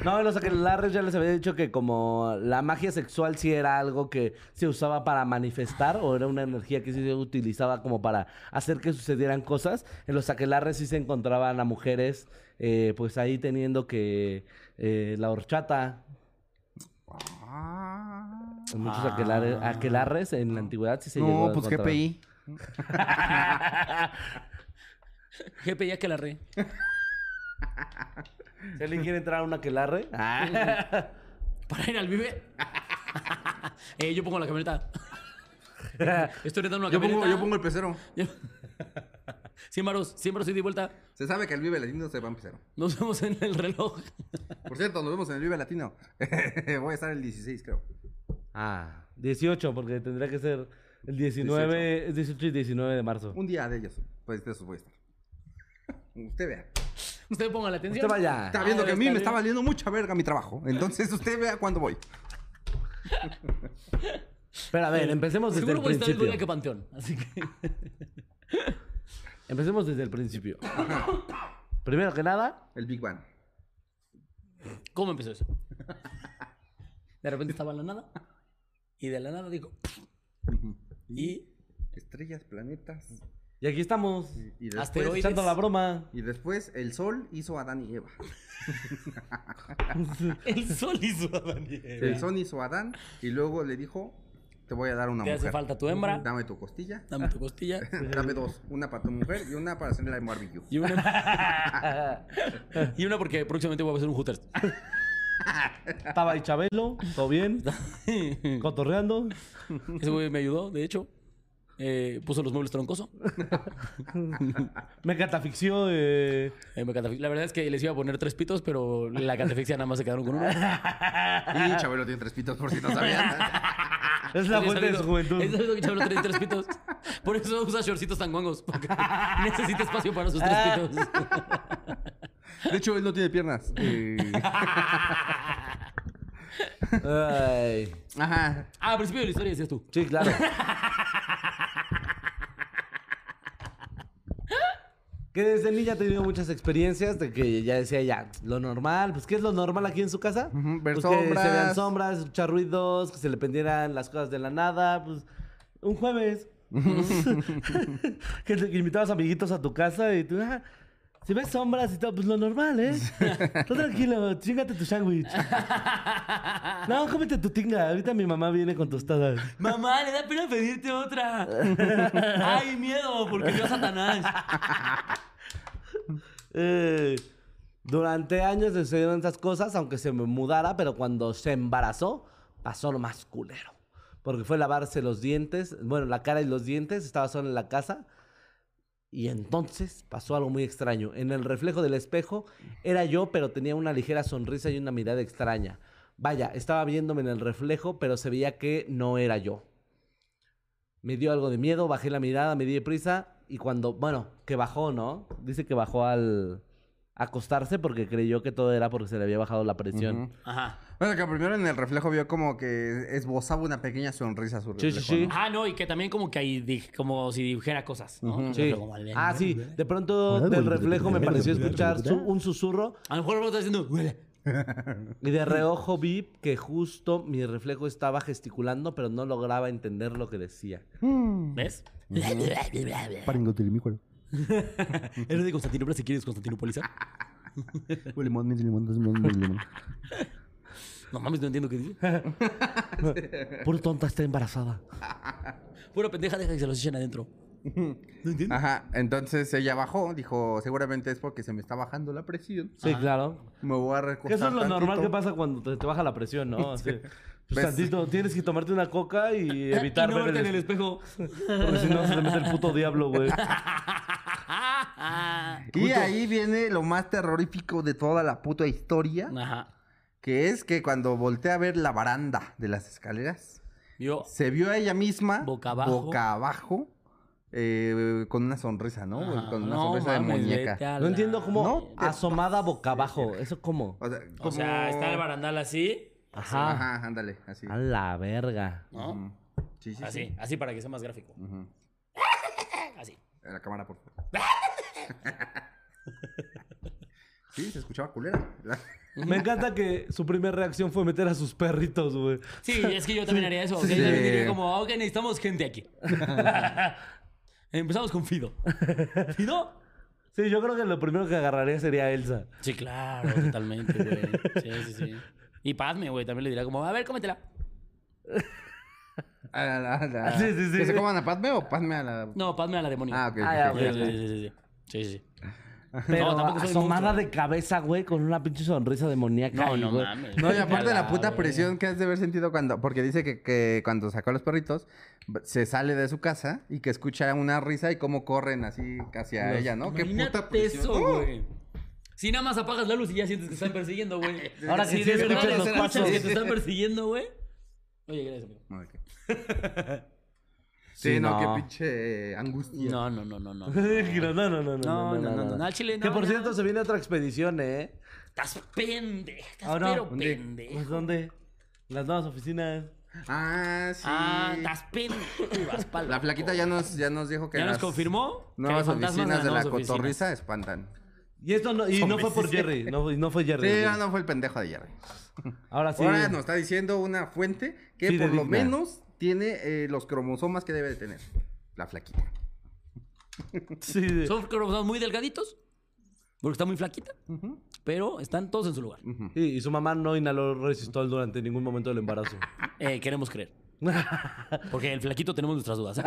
No, los aquelarres ya les había dicho que como la magia sexual sí era algo que se usaba para manifestar o era una energía que sí se utilizaba como para hacer que sucedieran cosas. En los aquelarres sí se encontraban a mujeres eh, pues ahí teniendo que eh, la horchata. En muchos aquelarres, aquelarres en la antigüedad sí se llegó No, a pues encontrar. GPI. Jepe, ya que la re. [laughs] Si alguien quiere entrar a un aquelarre. ah, [laughs] Para ir al Vive. [laughs] Eh, yo pongo la camioneta. [laughs] Estoy rentando una Yo camioneta. pongo, yo pongo el pecero. 100 varos, 100 varos y vuelta. Se sabe que el Vive Latino se va en pecero. Nos vemos en el reloj. Por cierto, nos vemos en el Vive Latino. Voy a estar el 16, creo. Ah, 18, porque tendría que ser el 19, es 18 y 19 de marzo. Un día de ellos. Pues de esos voy a estar. Usted vea. Usted ponga la atención. Usted vaya. Está viendo Ah, que a mí me está valiendo mucha verga mi trabajo. Entonces usted vea cuándo voy. Pero a ver, empecemos desde Seguro el voy a estar el principio. día que Panteón. Así que. [laughs] Empecemos desde el principio. Primero que nada, El Big Bang. ¿Cómo empezó eso? [laughs] De repente estaba en la nada. Y de la nada dijo. Y. Estrellas, planetas. Y aquí estamos, Y después, Asteroides. echando la broma. y después el sol hizo a Adán y Eva. [laughs] El sol hizo a Daniel. El sol hizo a Adán y luego le dijo, te voy a dar una Te mujer. hace falta tu hembra. Dame tu costilla. Dame tu costilla. [laughs] Dame dos. Una para tu mujer y una para hacerle la barbecue. Y una. [laughs] y una porque próximamente voy a hacer un Hooters. Estaba ahí Chabelo, todo bien, cotorreando. Ese güey me ayudó, de hecho. Eh, puso los muebles troncoso. [laughs] Me catafixió. eh, Eh, me catafix- La verdad es que les iba a poner tres pitos, pero la catafixia nada más se quedaron con uno. Y Chabelo tiene tres pitos por si no sabían. [laughs] Es la fuente de su juventud. Sabido que Chabelo tiene tres pitos. Por eso usa shortcitos tan guangos. Porque [laughs] necesita espacio para sus tres pitos. De hecho, él no tiene piernas. Eh, Ay, Ajá. Ah, al principio de la historia decías tú. sí, claro. Que desde niña ha tenido muchas experiencias de que ya decía ya, lo normal, pues ¿qué es lo normal aquí en su casa? Ver Pues que se vean sombras. escuchar ruidos, que se le prendieran las cosas de la nada, pues un jueves. [laughs] que, te- que invitabas amiguitos a tu casa y tú, ah, si ves sombras y todo, pues lo normal, ¿eh? [laughs] Tú tranquilo, chingate tu sándwich. No, cómete tu tinga. Ahorita mi mamá viene con tostadas. Mamá, le da pena pedirte otra. [laughs] Ay, miedo, porque vio a Satanás. [laughs] Eh, durante años sucedieron estas cosas, aunque se me mudara, pero cuando se embarazó, pasó lo más culero. Porque fue lavarse los dientes, bueno, la cara y los dientes, estaba sola en la casa. Y entonces pasó algo muy extraño. En el reflejo del espejo era yo, pero tenía una ligera sonrisa y una mirada extraña. Vaya, estaba viéndome en el reflejo, pero se veía que no era yo. Me dio algo de miedo, bajé la mirada, me di prisa y cuando, bueno, que bajó, ¿no? Dice que bajó al acostarse porque creyó que todo era porque se le había bajado la presión. Ajá. Bueno, que primero en el reflejo vio como que esbozaba una pequeña sonrisa a su Sí, reflejo. sí, sí. ¿no? Ah, no, y que también como que ahí dije, como si dijera cosas, ¿no? Sí. Como Ah, sí. De pronto del reflejo me pareció escuchar su- un susurro A lo mejor vos estás diciendo, huele. y de reojo vi que justo mi reflejo estaba gesticulando, pero no lograba entender lo que decía. ¿Ves? [laughs] Paringotilimícuaro. [laughs] Eres de Constantinopla si quieres Constantinopolizar. [laughs] Limón, mis limón, limón, mis limón. No mames, no entiendo qué dice. Por tonta está embarazada. Pura pendeja, deja que se los echen adentro. ¿No entiendes? Ajá, entonces ella bajó, dijo, seguramente es porque se me está bajando la presión. Sí, claro. Me voy a recostar Que eso es lo normal que pasa cuando te, te baja la presión, ¿no? [laughs] Así, pues, tantito, tienes que tomarte una coca y evitar [laughs] y no ver verte en el el espejo. Porque si no se le mete el puto diablo, güey. [laughs] Y ahí viene lo más terrorífico de toda la puta historia, Ajá. que es que cuando volteé a ver la baranda de las escaleras, Yo. se vio a ella misma Boca abajo. boca abajo, eh, con una sonrisa, ¿no? Ajá. con una No sonrisa de muñeca. No entiendo cómo No te asomada boca abajo. ¿Eso cómo? O sea, O sea, como- está el barandal así. Ajá. Ajá, ándale, así. A la verga. ¿no? Sí, sí, Así, sí. así para que sea más gráfico. [laughs] Así. La cámara, por favor. [laughs] [laughs] sí, se escuchaba culera. Me encanta que su primera reacción fue meter a sus perritos, güey. Sí, es que yo también haría eso. ¿ok? Sí. Yo también diría como, ok, necesitamos gente aquí. Empezamos con Fido. ¿Fido? Sí, yo creo que lo primero que agarraría sería Elsa. Sí, claro, totalmente, güey. Sí, sí, sí. Y Padme, güey, también le diría como, a ver, cómetela. [laughs] A la- a la- Sí, sí, sí. ¿Que se coman a Padme o Padme a la.? No, Padme a la demonio. Ah, ok. Ah, ok, ya, ok. ok. Sí, sí, sí, sí, sí. Sí, sí. Pero No, tampoco soy asomada monstruo. de cabeza, güey, con una pinche sonrisa demoníaca. No, ahí, no güey. mames. No, y aparte de la puta güey. presión que has de haber sentido cuando. Porque dice que, que cuando sacó a los perritos, se sale de su casa y que escucha una risa y cómo corren así hacia Los- ella, ¿no? Qué puta Imagínate presión. eso, ¡Oh! güey. Si nada más apagas la luz y ya sientes que están persiguiendo, güey. [laughs] Ahora Si sí de verdad escuchas los pasos. que te están persiguiendo, güey. [laughs] Oye, gracias, amigo. Ok. Sí, Sí, no, no. qué pinche angustia. No, no, no, no, no. [laughs] no, no, no, no, no, No, no, no, no, no, al chile Que por no. cierto se viene otra expedición, ¿eh? Estás pendejo. Estás ¿Ah, no? pero. Pues, ¿dónde? Las nuevas oficinas. Ah, sí. Ah, estás pendejo. Vas pa'l- La flaquita ya nos, ya nos dijo que ¿Ya nos confirmó? Nuevas oficinas de la cotorriza espantan. Y esto no, y no fue por Jerry, no, no fue Jerry. Sí, ah, no fue el pendejo de Jerry. Ahora sí. Ahora nos está diciendo una fuente que por lo menos tiene eh, los cromosomas que debe de tener. La flaquita. Sí, de- Son cromosomas muy delgaditos. Porque está muy flaquita. Pero están todos en su lugar. sí, y su mamá no inhaló resistol durante ningún momento del embarazo. [laughs] Eh, queremos creer. [laughs] Porque el flaquito tenemos nuestras dudas. ¿eh?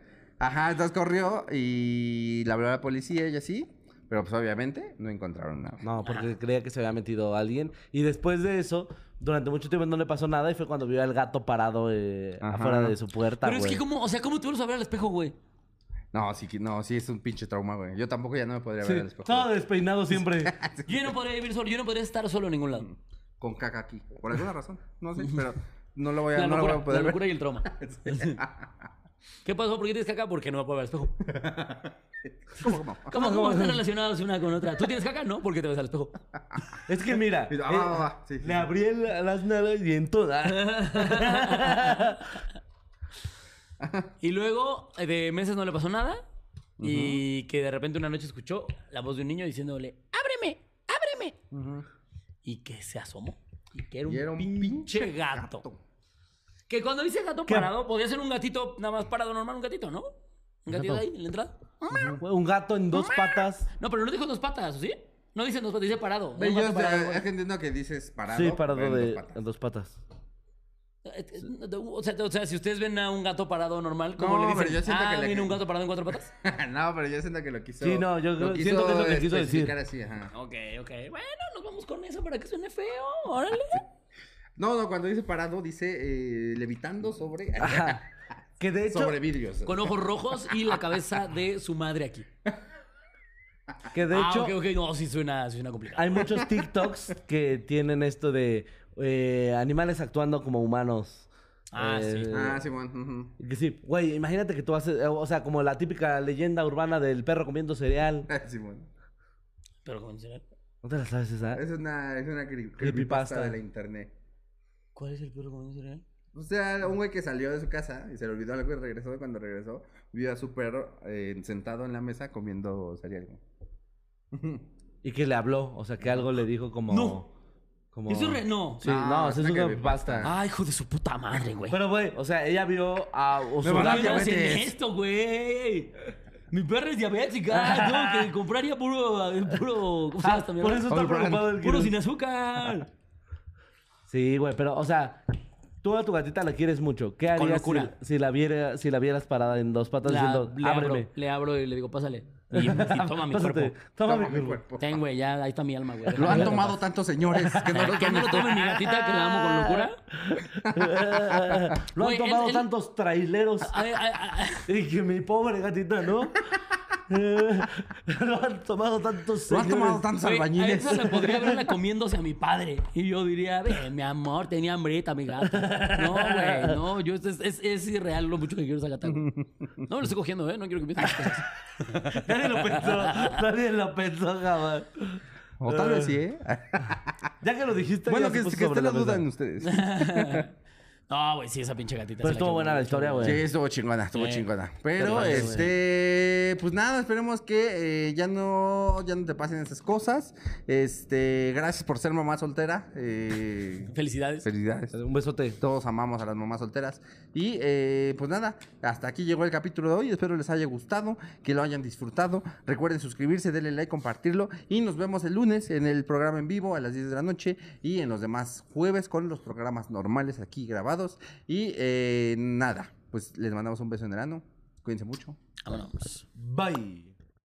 [laughs] Ajá, entonces corrió y la habló a la policía y así. Pero pues obviamente no encontraron nada. No, porque creía que se había metido alguien. Y después de eso, durante mucho tiempo no le pasó nada y fue cuando vio al gato parado eh, Ajá. afuera de su puerta, Pero es güey. que, ¿cómo? O sea, ¿cómo te vuelves a ver al espejo, güey? No, sí, que- no, sí es un pinche trauma, güey. Yo tampoco ya no me podría Sí, ver al espejo. todo despeinado siempre. [laughs] Yo no podría vivir solo. Yo no podría estar solo en ningún lado. Con caca aquí. Por alguna razón. No sé, pero no lo voy a, La no lo voy locura, a poder la ver. locura y el trauma. [laughs] [laughs] ¿Qué pasó? ¿Por qué tienes caca? Porque no me puedo ver al espejo. [laughs] ¿Cómo, cómo? ¿Cómo, cómo [laughs] están relacionadas una con otra? ¿Tú tienes caca? No, porque te ves al espejo. Es que mira, [laughs] Ah, va, va, va. Sí, sí, le sí. abrí el- las nalgas y en toda. Y luego, eh, de meses no le pasó nada. Y que de repente una noche escuchó la voz de un niño diciéndole, ¡ábreme! ¡ábreme! Y que se asomó. Y que era un, Y era un pinche, pinche gato. gato. Que cuando dice gato ¿Qué? parado, podía ser un gatito nada más parado normal, un gatito, ¿no? Un gatito Gato. ahí en la entrada. Un gato en dos patas. No, pero no dijo dos patas, ¿o sí? No dice dos patas, dice parado. Ve, Un yo gato parado, güey. es que entiendo que dices parado. Sí, parado pero en de dos patas. en dos patas. Eh, eh, O sea, o sea, si ustedes ven a un gato parado normal, ¿cómo No, le dicen? pero yo siento ah, que le- ¿viene un gato parado en cuatro patas? [laughs] no, pero yo siento que lo quiso. Sí, no, yo creo- siento que es lo que quiso decir. especificar así, ajá. ok, ok. Bueno, nos vamos con eso para que suene feo. Órale. No, no, cuando dice parado, dice eh, levitando sobre. [laughs] Ajá. Que de hecho, sobre vidrios. Con ojos rojos y la cabeza de su madre aquí. que de ah, hecho ok, ok. No, sí suena, suena complicado. hay muchos TikToks que tienen esto de eh, animales actuando como humanos. Ah, sí. Eh, Ah, sí, bueno. Que sí, güey, imagínate que tú haces, eh, o sea, como la típica leyenda urbana del perro comiendo cereal. Sí, bueno. Pero con cereal. ¿No te la sabes esa? Es una, es una cre- Creepypasta. creepypasta de la internet. ¿Cuál es el perro con cereal? O sea, un güey que salió de su casa y se le olvidó algo y regresó. Y cuando regresó, vio a su perro eh, sentado en la mesa comiendo cereal. [laughs] Y que le habló, o sea, que algo le dijo como... No. Como... Eso es re- no. Sí, no, No, eso es una una creepypasta. pasta. Ay, hijo de su puta madre, güey. Pero, güey, o sea, ella vio a Me van a ¿Por Ursula... qué no hacen diabetes. esto, güey? Mi perra es diabética. [laughs] Tengo que compraría puro, puro. ¿Cómo se llama Ah, esta por eso está All brand. preocupado el Puro sin azúcar. Sí, güey, pero, o sea, tú a tu gatita la quieres mucho. ¿Qué harías si, locura. si la viera, si la vieras parada en dos patas La- diciendo, le, ábreme? abro, le abro y le digo, pásale. [laughs] Y, y toma mi Pásate, cuerpo. Toma, Toma mi cuerpo. Ten, güey, ya ahí está mi alma, güey. Lo han tomado tantos señores que no lo [laughs] ¿Que no lo tome mi gatita que la amo con locura? [laughs] Lo han Güey, él- tomado él- tantos traileros. Ay, ay, ay, Y que mi pobre gatita, ¿no? [laughs] Lo han tomado tantos Lo han tomado tantos Güey, a albañiles. esa la podría verla comiéndose a mi padre. Y yo diría, ve, mi amor, tenía hambrita mi gata. No, güey, no, yo, es, es, es irreal lo mucho que quiero güey. No me lo estoy cogiendo, ¿eh? No quiero que piensen las cosas. [laughs] Nadie lo pensó. Nadie lo pensó jamás. O tal vez sí, ¿eh? Ya que lo dijiste, bueno, ya se que, puso que sobre esté la mesa. duda en ustedes. [laughs] No, güey, sí, esa pinche gatita. Pero sí estuvo buena la historia, güey. Sí, estuvo chingona, estuvo Sí. chingona. Pero, Pero, este, pues nada, esperemos que eh, ya no, ya no te pasen esas cosas. Este, gracias por ser mamá soltera. Eh, Felicidades. felicidades. Un besote. Todos amamos a las mamás solteras. Y eh, pues nada, hasta aquí llegó el capítulo de hoy. Espero les haya gustado, que lo hayan disfrutado. Recuerden suscribirse, denle like, compartirlo. Y nos vemos el lunes en el programa en vivo a las 10 de la noche y en los demás jueves con los programas normales aquí grabados. Y eh, nada, pues les mandamos un beso en el ano. Cuídense mucho. Vámonos. Bye.